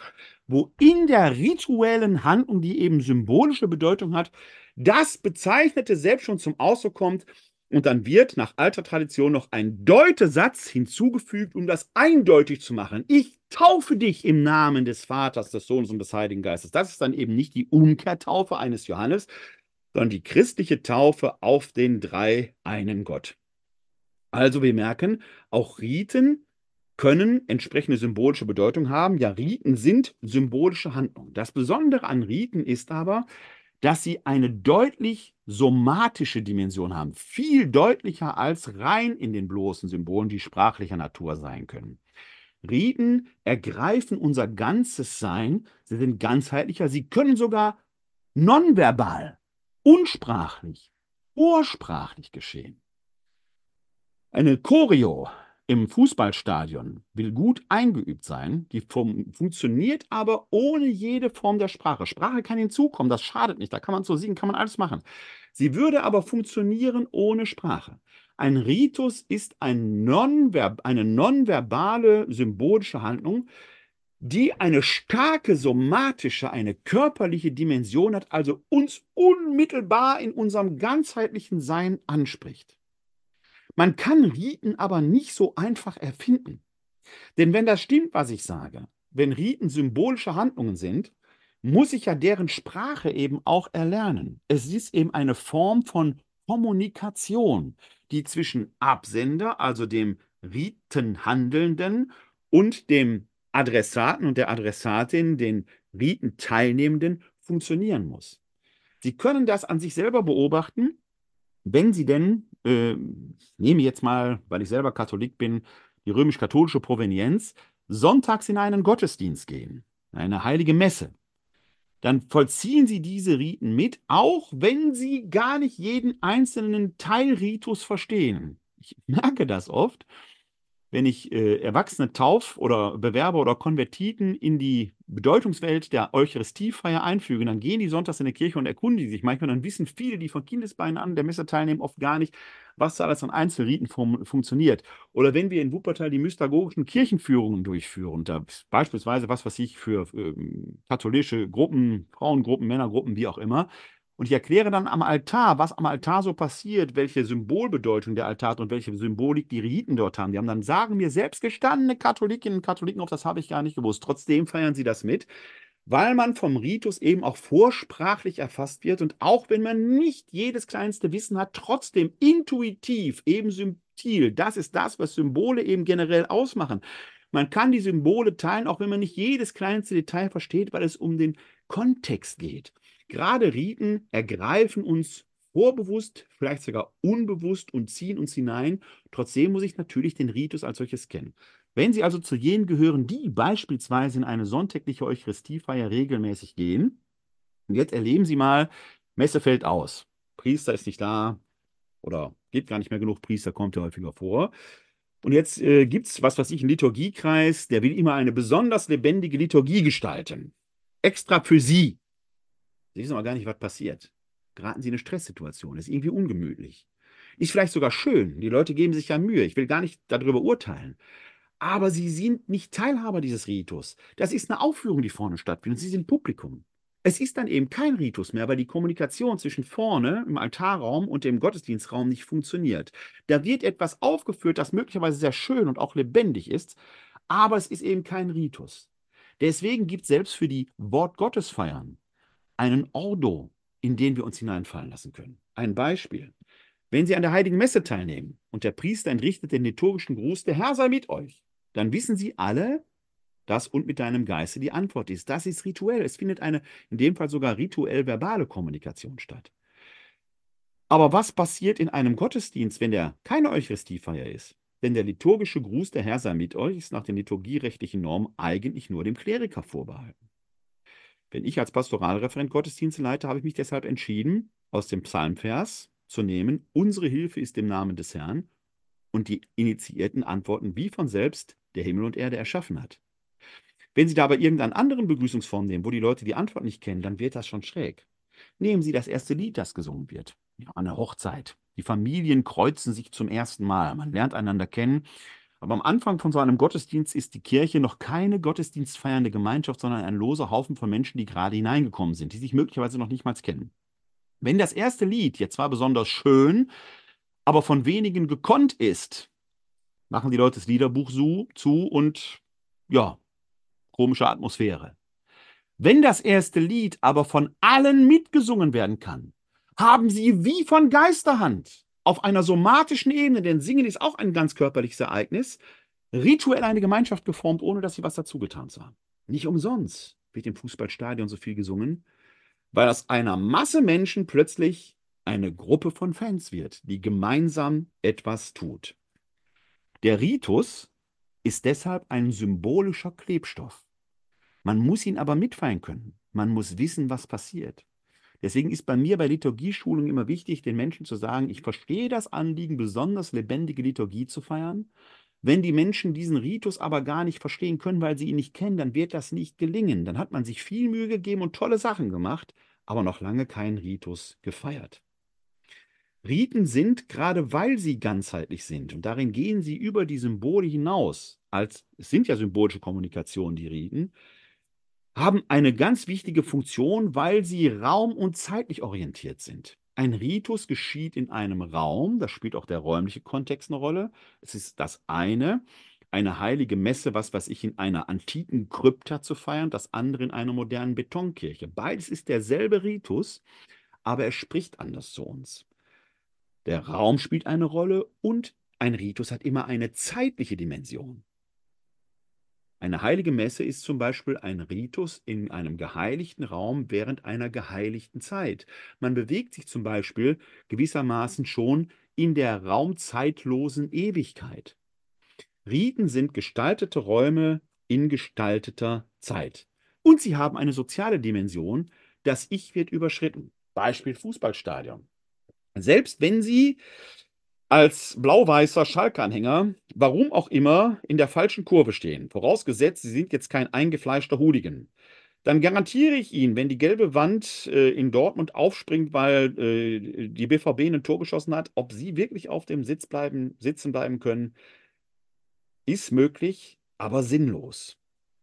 Speaker 1: wo in der rituellen Handlung, die eben symbolische Bedeutung hat, das Bezeichnete selbst schon zum Ausdruck kommt, und dann wird nach alter Tradition noch ein Deutesatz hinzugefügt, um das eindeutig zu machen. Ich taufe dich im Namen des Vaters, des Sohnes und des Heiligen Geistes. Das ist dann eben nicht die Umkehrtaufe eines Johannes, sondern die christliche Taufe auf den drei einen Gott. Also wir merken, auch Riten können entsprechende symbolische Bedeutung haben. Ja, Riten sind symbolische Handlungen. Das Besondere an Riten ist aber, dass sie eine deutlich somatische Dimension haben, viel deutlicher als rein in den bloßen Symbolen, die sprachlicher Natur sein können. Riten ergreifen unser ganzes Sein, sie sind ganzheitlicher, sie können sogar nonverbal, unsprachlich, ursprachlich geschehen. Eine Choreo im Fußballstadion will gut eingeübt sein, die fun funktioniert aber ohne jede Form der Sprache. Sprache kann hinzukommen, das schadet nicht, da kann man so singen, kann man alles machen. Sie würde aber funktionieren ohne Sprache. Ein Ritus ist ein nonverb eine nonverbale symbolische Handlung, die eine starke somatische, eine körperliche Dimension hat, also uns unmittelbar in unserem ganzheitlichen Sein anspricht. Man kann Riten aber nicht so einfach erfinden. Denn wenn das stimmt, was ich sage, wenn Riten symbolische Handlungen sind, muss ich ja deren Sprache eben auch erlernen. Es ist eben eine Form von Kommunikation, die zwischen Absender, also dem Ritenhandelnden, und dem Adressaten und der Adressatin, den Ritenteilnehmenden, funktionieren muss. Sie können das an sich selber beobachten, wenn Sie denn äh, nehme jetzt mal, weil ich selber Katholik bin, die römisch-katholische Provenienz, sonntags in einen Gottesdienst gehen, eine heilige Messe, dann vollziehen sie diese Riten mit, auch wenn sie gar nicht jeden einzelnen Teilritus verstehen. Ich *laughs* merke das oft, wenn ich äh, Erwachsene Tauf- oder Bewerber oder Konvertiten in die Bedeutungswelt der Eucharistiefeier einfüge, dann gehen die sonntags in die Kirche und erkundigen sich. Manchmal dann wissen viele, die von Kindesbeinen an der Messe teilnehmen, oft gar nicht, was da alles an Einzelriten fun funktioniert. Oder wenn wir in Wuppertal die mystagogischen Kirchenführungen durchführen, da beispielsweise was, was ich für äh, katholische Gruppen, Frauengruppen, Männergruppen, wie auch immer, und ich erkläre dann am Altar, was am Altar so passiert, welche Symbolbedeutung der Altar hat und welche Symbolik die Riten dort haben. Die haben dann sagen mir selbst gestandene Katholikinnen und Katholiken, auf das habe ich gar nicht gewusst. Trotzdem feiern sie das mit, weil man vom Ritus eben auch vorsprachlich erfasst wird und auch wenn man nicht jedes kleinste Wissen hat, trotzdem intuitiv, eben subtil, das ist das, was Symbole eben generell ausmachen. Man kann die Symbole teilen, auch wenn man nicht jedes kleinste Detail versteht, weil es um den Kontext geht. Gerade Riten ergreifen uns vorbewusst, vielleicht sogar unbewusst und ziehen uns hinein. Trotzdem muss ich natürlich den Ritus als solches kennen. Wenn Sie also zu jenen gehören, die beispielsweise in eine sonntägliche Eucharistiefeier regelmäßig gehen, und jetzt erleben Sie mal, Messe fällt aus. Priester ist nicht da oder gibt gar nicht mehr genug Priester, kommt ja häufiger vor. Und jetzt äh, gibt es, was weiß ich, einen Liturgiekreis, der will immer eine besonders lebendige Liturgie gestalten. Extra für Sie. Sie wissen aber gar nicht, was passiert. Geraten Sie in eine Stresssituation. ist irgendwie ungemütlich. Ist vielleicht sogar schön. Die Leute geben sich ja Mühe. Ich will gar nicht darüber urteilen. Aber sie sind nicht Teilhaber dieses Ritus. Das ist eine Aufführung, die vorne stattfindet. Sie sind Publikum. Es ist dann eben kein Ritus mehr, weil die Kommunikation zwischen vorne im Altarraum und dem Gottesdienstraum nicht funktioniert. Da wird etwas aufgeführt, das möglicherweise sehr schön und auch lebendig ist, aber es ist eben kein Ritus. Deswegen gibt es selbst für die Wort Gottes feiern einen Ordo, in den wir uns hineinfallen lassen können. Ein Beispiel. Wenn Sie an der Heiligen Messe teilnehmen und der Priester entrichtet den liturgischen Gruß, der Herr sei mit euch, dann wissen Sie alle, dass und mit deinem Geiste die Antwort ist. Das ist rituell. Es findet eine, in dem Fall sogar rituell verbale Kommunikation statt. Aber was passiert in einem Gottesdienst, wenn der keine Eucharistiefeier ist? Denn der liturgische Gruß, der Herr sei mit euch, ist nach den liturgierechtlichen Normen eigentlich nur dem Kleriker vorbehalten. Wenn ich als Pastoralreferent Gottesdienste leite, habe ich mich deshalb entschieden, aus dem Psalmvers zu nehmen, unsere Hilfe ist im Namen des Herrn und die Initiierten antworten wie von selbst, der Himmel und Erde erschaffen hat. Wenn Sie dabei irgendeinen anderen Begrüßungsform nehmen, wo die Leute die Antwort nicht kennen, dann wird das schon schräg. Nehmen Sie das erste Lied, das gesungen wird, an der Hochzeit. Die Familien kreuzen sich zum ersten Mal. Man lernt einander kennen. Aber am Anfang von so einem Gottesdienst ist die Kirche noch keine gottesdienstfeiernde Gemeinschaft, sondern ein loser Haufen von Menschen, die gerade hineingekommen sind, die sich möglicherweise noch nicht mal kennen. Wenn das erste Lied jetzt zwar besonders schön, aber von wenigen gekonnt ist, machen die Leute das Liederbuch zu und ja, komische Atmosphäre. Wenn das erste Lied aber von allen mitgesungen werden kann, haben sie wie von Geisterhand auf einer somatischen Ebene, denn Singen ist auch ein ganz körperliches Ereignis, rituell eine Gemeinschaft geformt, ohne dass sie was dazugetan haben. Nicht umsonst wird im Fußballstadion so viel gesungen, weil aus einer Masse Menschen plötzlich eine Gruppe von Fans wird, die gemeinsam etwas tut. Der Ritus ist deshalb ein symbolischer Klebstoff. Man muss ihn aber mitfeiern können. Man muss wissen, was passiert. Deswegen ist bei mir bei Liturgieschulung immer wichtig, den Menschen zu sagen, ich verstehe das Anliegen, besonders lebendige Liturgie zu feiern. Wenn die Menschen diesen Ritus aber gar nicht verstehen können, weil sie ihn nicht kennen, dann wird das nicht gelingen. Dann hat man sich viel Mühe gegeben und tolle Sachen gemacht, aber noch lange keinen Ritus gefeiert. Riten sind, gerade weil sie ganzheitlich sind, und darin gehen sie über die Symbole hinaus, als es sind ja symbolische Kommunikation, die Riten, haben eine ganz wichtige Funktion, weil sie raum- und zeitlich orientiert sind. Ein Ritus geschieht in einem Raum, da spielt auch der räumliche Kontext eine Rolle. Es ist das eine, eine heilige Messe, was weiß ich, in einer antiken Krypta zu feiern, das andere in einer modernen Betonkirche. Beides ist derselbe Ritus, aber er spricht anders zu uns. Der Raum spielt eine Rolle und ein Ritus hat immer eine zeitliche Dimension. Eine heilige Messe ist zum Beispiel ein Ritus in einem geheiligten Raum während einer geheiligten Zeit. Man bewegt sich zum Beispiel gewissermaßen schon in der raumzeitlosen Ewigkeit. Riten sind gestaltete Räume in gestalteter Zeit. Und sie haben eine soziale Dimension. Das Ich wird überschritten. Beispiel Fußballstadion. Selbst wenn sie als blau-weißer Schalke-Anhänger, warum auch immer, in der falschen Kurve stehen, vorausgesetzt, Sie sind jetzt kein eingefleischter Hooligan, dann garantiere ich Ihnen, wenn die gelbe Wand äh, in Dortmund aufspringt, weil äh, die BVB ein Tor geschossen hat, ob Sie wirklich auf dem Sitz bleiben, sitzen bleiben können, ist möglich, aber sinnlos.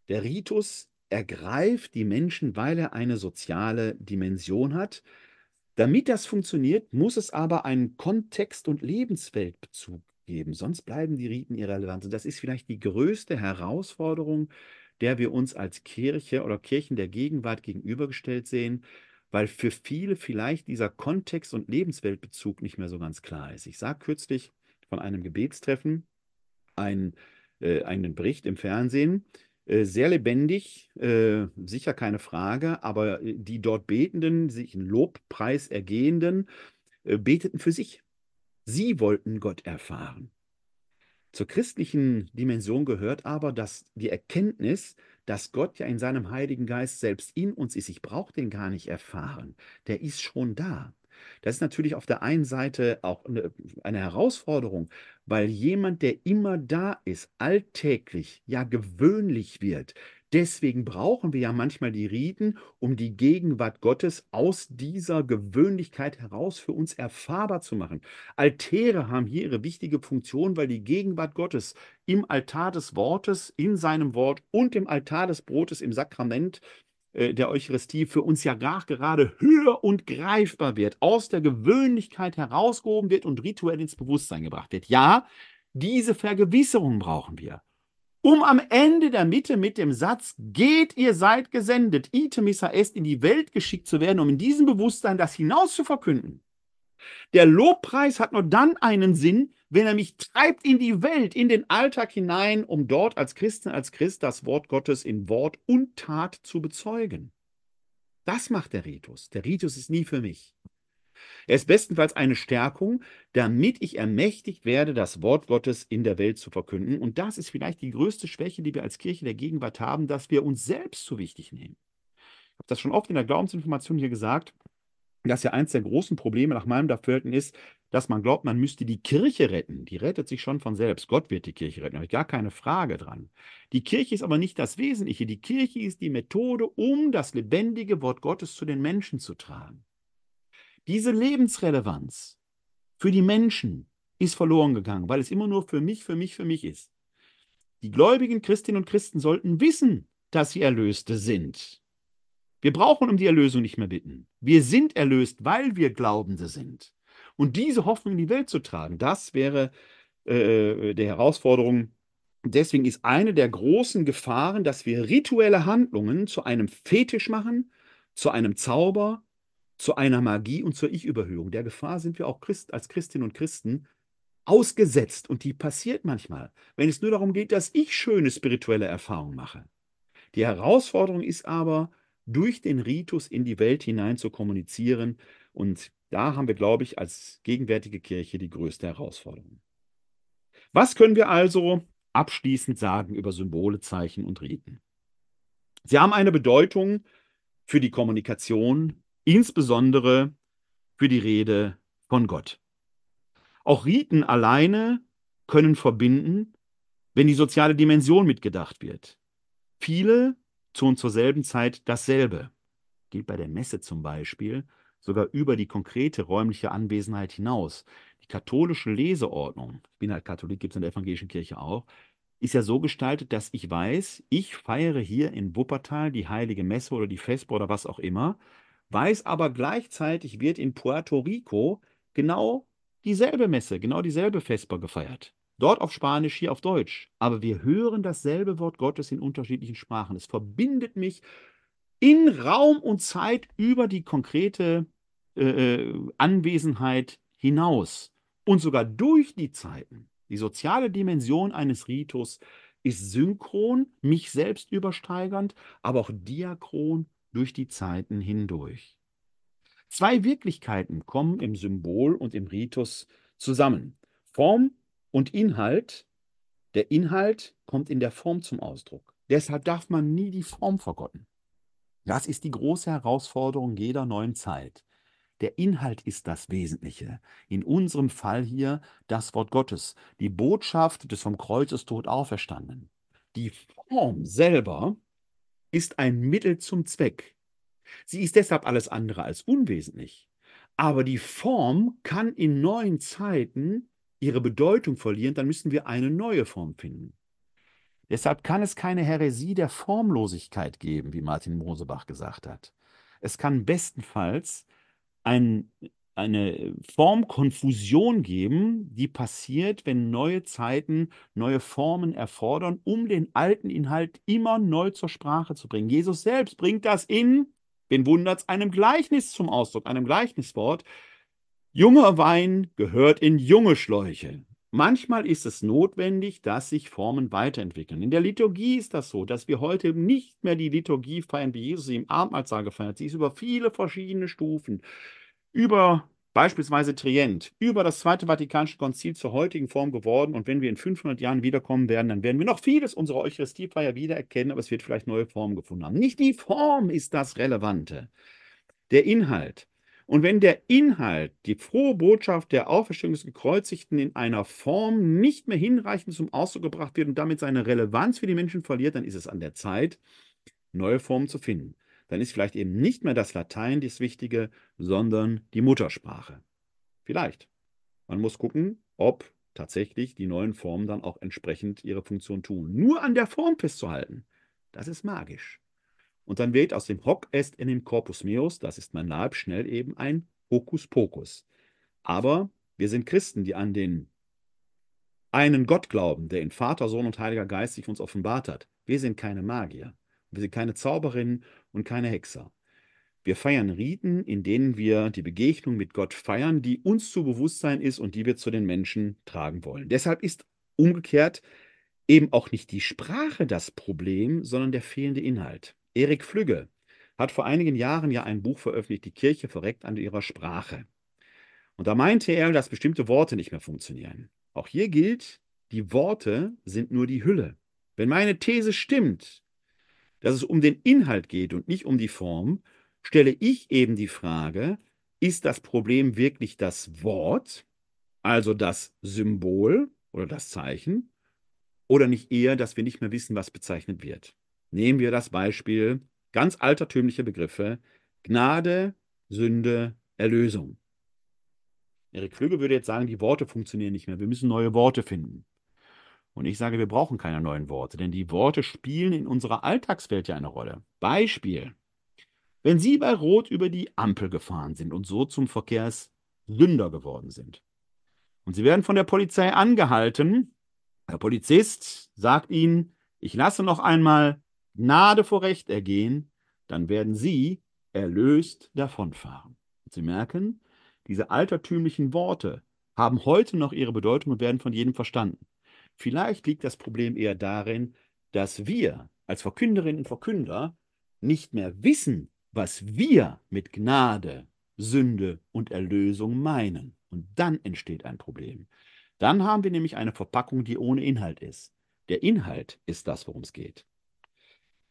Speaker 1: Der Ritus ergreift die Menschen, weil er eine soziale Dimension hat. Damit das funktioniert, muss es aber einen Kontext- und Lebensweltbezug geben, sonst bleiben die Riten irrelevant. Und das ist vielleicht die größte Herausforderung, der wir uns als Kirche oder Kirchen der Gegenwart gegenübergestellt sehen, weil für viele vielleicht dieser Kontext- und Lebensweltbezug nicht mehr so ganz klar ist. Ich sage kürzlich von einem Gebetstreffen ein, äh, einen Bericht im Fernsehen, sehr lebendig, äh, sicher keine Frage, aber äh, die dort Betenden, sich einen Lobpreis ergehenden, beteten für sich. Sie wollten Gott erfahren. Zur christlichen Dimension gehört aber, dass die Erkenntnis, dass Gott ja in seinem Heiligen Geist selbst in uns ist, ich brauche den gar nicht erfahren, der ist schon da. Das ist natürlich auf der einen Seite auch eine, eine Herausforderung, weil jemand, der immer da ist, alltäglich, ja gewöhnlich wird. Deswegen brauchen wir ja manchmal die Riten, um die Gegenwart Gottes aus dieser Gewöhnlichkeit heraus für uns erfahrbar zu machen. Altäre haben hier ihre wichtige Funktion, weil die Gegenwart Gottes im Altar des Wortes, in seinem Wort und im Altar des Brotes im Sakrament der Eucharistie für uns ja gerade höher und greifbar wird, aus der Gewöhnlichkeit herausgehoben wird und rituell ins Bewusstsein gebracht wird. Ja, diese Vergewisserung brauchen wir. Um am Ende der Mitte mit dem Satz, geht, ihr seid gesendet, ite missa est, in die Welt geschickt zu werden, um in diesem Bewusstsein das hinaus zu verkünden. Der Lobpreis hat nur dann einen Sinn, wenn er mich treibt in die Welt, in den Alltag hinein, um dort als Christin, als Christ das Wort Gottes in Wort und Tat zu bezeugen. Das macht der Ritus. Der Ritus ist nie für mich. Er ist bestenfalls eine Stärkung, damit ich ermächtigt werde, das Wort Gottes in der Welt zu verkünden. Und das ist vielleicht die größte Schwäche, die wir als Kirche der Gegenwart haben, dass wir uns selbst zu wichtig nehmen. Ich habe das schon oft in der Glaubensinformation hier gesagt dass ja eins der großen Probleme nach meinem Dafürhalten ist, dass man glaubt, man müsste die Kirche retten. Die rettet sich schon von selbst. Gott wird die Kirche retten, da habe ich gar keine Frage dran. Die Kirche ist aber nicht das Wesentliche. Die Kirche ist die Methode, um das lebendige Wort Gottes zu den Menschen zu tragen. Diese Lebensrelevanz für die Menschen ist verloren gegangen, weil es immer nur für mich, für mich, für mich ist. Die gläubigen Christinnen und Christen sollten wissen, dass sie Erlöste sind. Wir brauchen um die Erlösung nicht mehr bitten. Wir sind erlöst, weil wir Glaubende sind. Und diese Hoffnung in die Welt zu tragen, das wäre äh, der Herausforderung. Deswegen ist eine der großen Gefahren, dass wir rituelle Handlungen zu einem Fetisch machen, zu einem Zauber, zu einer Magie und zur Ich-Überhöhung. Der Gefahr sind wir auch Christ, als Christinnen und Christen ausgesetzt. Und die passiert manchmal, wenn es nur darum geht, dass ich schöne spirituelle Erfahrungen mache. Die Herausforderung ist aber, durch den Ritus in die Welt hinein zu kommunizieren. Und da haben wir, glaube ich, als gegenwärtige Kirche die größte Herausforderung. Was können wir also abschließend sagen über Symbole, Zeichen und Riten? Sie haben eine Bedeutung für die Kommunikation, insbesondere für die Rede von Gott. Auch Riten alleine können verbinden, wenn die soziale Dimension mitgedacht wird. Viele tun zur selben Zeit dasselbe. Geht bei der Messe zum Beispiel sogar über die konkrete räumliche Anwesenheit hinaus. Die katholische Leseordnung, ich bin halt Katholik, gibt es in der evangelischen Kirche auch, ist ja so gestaltet, dass ich weiß, ich feiere hier in Wuppertal die heilige Messe oder die Vesper oder was auch immer, weiß aber gleichzeitig wird in Puerto Rico genau dieselbe Messe, genau dieselbe Vesper gefeiert. Dort auf Spanisch, hier auf Deutsch. Aber wir hören dasselbe Wort Gottes in unterschiedlichen Sprachen. Es verbindet mich in Raum und Zeit über die konkrete äh, äh, Anwesenheit hinaus und sogar durch die Zeiten. Die soziale Dimension eines Ritus ist synchron, mich selbst übersteigernd, aber auch diachron durch die Zeiten hindurch. Zwei Wirklichkeiten kommen im Symbol und im Ritus zusammen. Form und Inhalt. Der Inhalt kommt in der Form zum Ausdruck. Deshalb darf man nie die Form vergotten. Das ist die große Herausforderung jeder neuen Zeit. Der Inhalt ist das Wesentliche. In unserem Fall hier das Wort Gottes, die Botschaft des vom Kreuzestod auferstanden. Die Form selber ist ein Mittel zum Zweck. Sie ist deshalb alles andere als unwesentlich. Aber die Form kann in neuen Zeiten ihre Bedeutung verlieren, dann müssen wir eine neue Form finden. Deshalb kann es keine Häresie der Formlosigkeit geben, wie Martin Mosebach gesagt hat. Es kann bestenfalls ein, eine Formkonfusion geben, die passiert, wenn neue Zeiten neue Formen erfordern, um den alten Inhalt immer neu zur Sprache zu bringen. Jesus selbst bringt das in, wen wundert's, einem Gleichnis zum Ausdruck, einem Gleichniswort. Junger Wein gehört in junge Schläuche. Manchmal ist es notwendig, dass sich Formen weiterentwickeln. In der Liturgie ist das so, dass wir heute nicht mehr die Liturgie feiern, wie Jesus sie im Abendmahlsaal gefeiert. Sie ist über viele verschiedene Stufen, über beispielsweise Trient, über das Zweite Vatikanische Konzil zur heutigen Form geworden. Und wenn wir in 500 Jahren wiederkommen werden, dann werden wir noch vieles unserer Eucharistiefeier wiedererkennen, aber es wird vielleicht neue Formen gefunden haben. Nicht die Form ist das Relevante, der Inhalt. Und wenn der Inhalt, die frohe Botschaft der Auferstehung des Gekreuzigten in einer Form nicht mehr hinreichend zum Ausdruck gebracht wird und damit seine Relevanz für die Menschen verliert, dann ist es an der Zeit, neue Formen zu finden. Dann ist vielleicht eben nicht mehr das Latein das Wichtige, sondern die Muttersprache. Vielleicht. Man muss gucken, ob tatsächlich die neuen Formen dann auch entsprechend ihre Funktion tun. Nur an der Form festzuhalten, das ist magisch. Und dann wird aus dem Hoc est in dem Corpus meus, das ist mein Leib, schnell eben ein Hokuspokus. Aber wir sind Christen, die an den einen Gott glauben, der in Vater, Sohn und Heiliger Geist sich uns offenbart hat. Wir sind keine Magier. Wir sind keine Zauberinnen und keine Hexer. Wir feiern Riten, in denen wir die Begegnung mit Gott feiern, die uns zu Bewusstsein ist und die wir zu den Menschen tragen wollen. Deshalb ist umgekehrt eben auch nicht die Sprache das Problem, sondern der fehlende Inhalt. Erik Flügge hat vor einigen Jahren ja ein Buch veröffentlicht, Die Kirche verreckt an ihrer Sprache. Und da meinte er, dass bestimmte Worte nicht mehr funktionieren. Auch hier gilt, die Worte sind nur die Hülle. Wenn meine These stimmt, dass es um den Inhalt geht und nicht um die Form, stelle ich eben die Frage, ist das Problem wirklich das Wort, also das Symbol oder das Zeichen, oder nicht eher, dass wir nicht mehr wissen, was bezeichnet wird? Nehmen wir das Beispiel ganz altertümliche Begriffe Gnade, Sünde, Erlösung. Erik Flügge würde jetzt sagen, die Worte funktionieren nicht mehr. Wir müssen neue Worte finden. Und ich sage, wir brauchen keine neuen Worte, denn die Worte spielen in unserer Alltagswelt ja eine Rolle. Beispiel. Wenn Sie bei Rot über die Ampel gefahren sind und so zum Verkehrssünder geworden sind und Sie werden von der Polizei angehalten, der Polizist sagt Ihnen, ich lasse noch einmal Gnade vor Recht ergehen, dann werden Sie erlöst davonfahren. Und Sie merken, diese altertümlichen Worte haben heute noch ihre Bedeutung und werden von jedem verstanden. Vielleicht liegt das Problem eher darin, dass wir als Verkünderinnen und Verkünder nicht mehr wissen, was wir mit Gnade, Sünde und Erlösung meinen. Und dann entsteht ein Problem. Dann haben wir nämlich eine Verpackung, die ohne Inhalt ist. Der Inhalt ist das, worum es geht.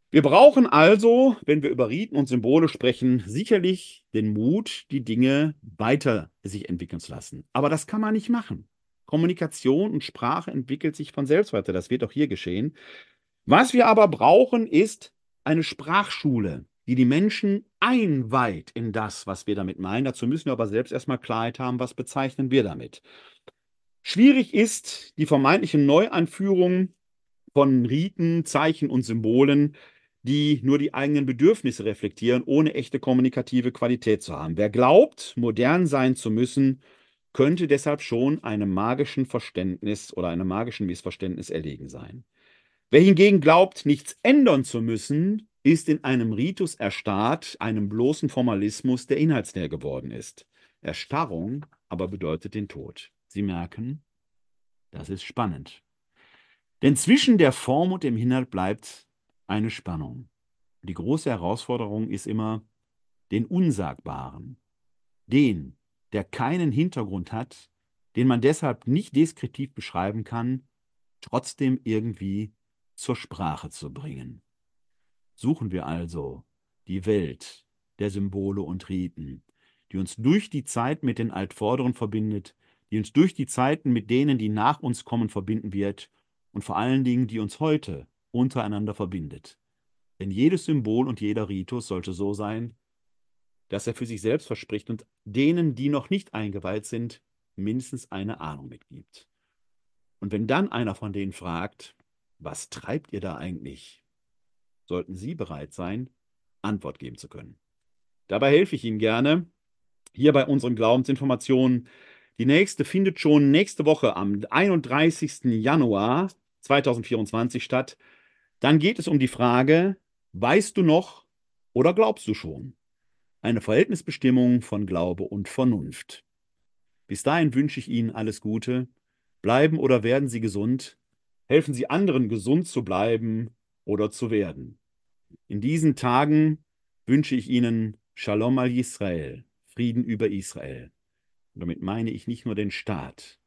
Speaker 1: Wir brauchen also, wenn wir über Riten und Symbole sprechen, sicherlich den Mut, die Dinge weiter sich entwickeln zu lassen. Aber das kann man nicht machen. Kommunikation und Sprache entwickelt sich von selbst weiter. Das wird auch hier geschehen. Was wir aber brauchen, ist eine Sprachschule, die die Menschen einweiht in das, was wir damit meinen. Dazu müssen wir aber selbst erstmal Klarheit haben, was bezeichnen wir damit. Schwierig ist die vermeintliche Neuanführung von Riten, Zeichen und Symbolen die nur die eigenen Bedürfnisse reflektieren, ohne echte kommunikative Qualität zu haben. Wer glaubt, modern sein zu müssen, könnte deshalb schon einem magischen Verständnis oder einem magischen Missverständnis erlegen sein. Wer hingegen glaubt, nichts ändern zu müssen, ist in einem Ritus erstarrt, einem bloßen Formalismus, der inhaltsleer geworden ist. Erstarrung aber bedeutet den Tod. Sie merken, das ist spannend. Denn zwischen der Form und dem Inhalt bleibt eine Spannung. Die große Herausforderung ist immer, den Unsagbaren, den, der keinen Hintergrund hat, den man deshalb nicht deskriptiv beschreiben kann, trotzdem irgendwie zur Sprache zu bringen. Suchen wir also die Welt der Symbole und Riten, die uns durch die Zeit mit den Altvorderen verbindet, die uns durch die Zeiten mit denen, die nach uns kommen, verbinden wird und vor allen Dingen, die uns heute untereinander verbindet. Denn jedes Symbol und jeder Ritus sollte so sein, dass er für sich selbst verspricht und denen, die noch nicht eingeweiht sind, mindestens eine Ahnung mitgibt. Und wenn dann einer von denen fragt, was treibt ihr da eigentlich, sollten Sie bereit sein, Antwort geben zu können. Dabei helfe ich Ihnen gerne hier bei unseren Glaubensinformationen. Die nächste findet schon nächste Woche am 31. Januar 2024 statt. Dann geht es um die Frage, weißt du noch oder glaubst du schon? Eine Verhältnisbestimmung von Glaube und Vernunft. Bis dahin wünsche ich Ihnen alles Gute. Bleiben oder werden Sie gesund. Helfen Sie anderen, gesund zu bleiben oder zu werden. In diesen Tagen wünsche ich Ihnen Shalom al Israel, Frieden über Israel. Und damit meine ich nicht nur den Staat,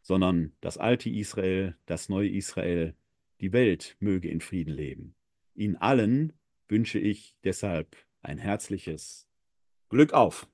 Speaker 1: sondern das alte Israel, das neue Israel, die Welt möge in Frieden leben. Ihnen allen wünsche ich deshalb ein herzliches Glück auf.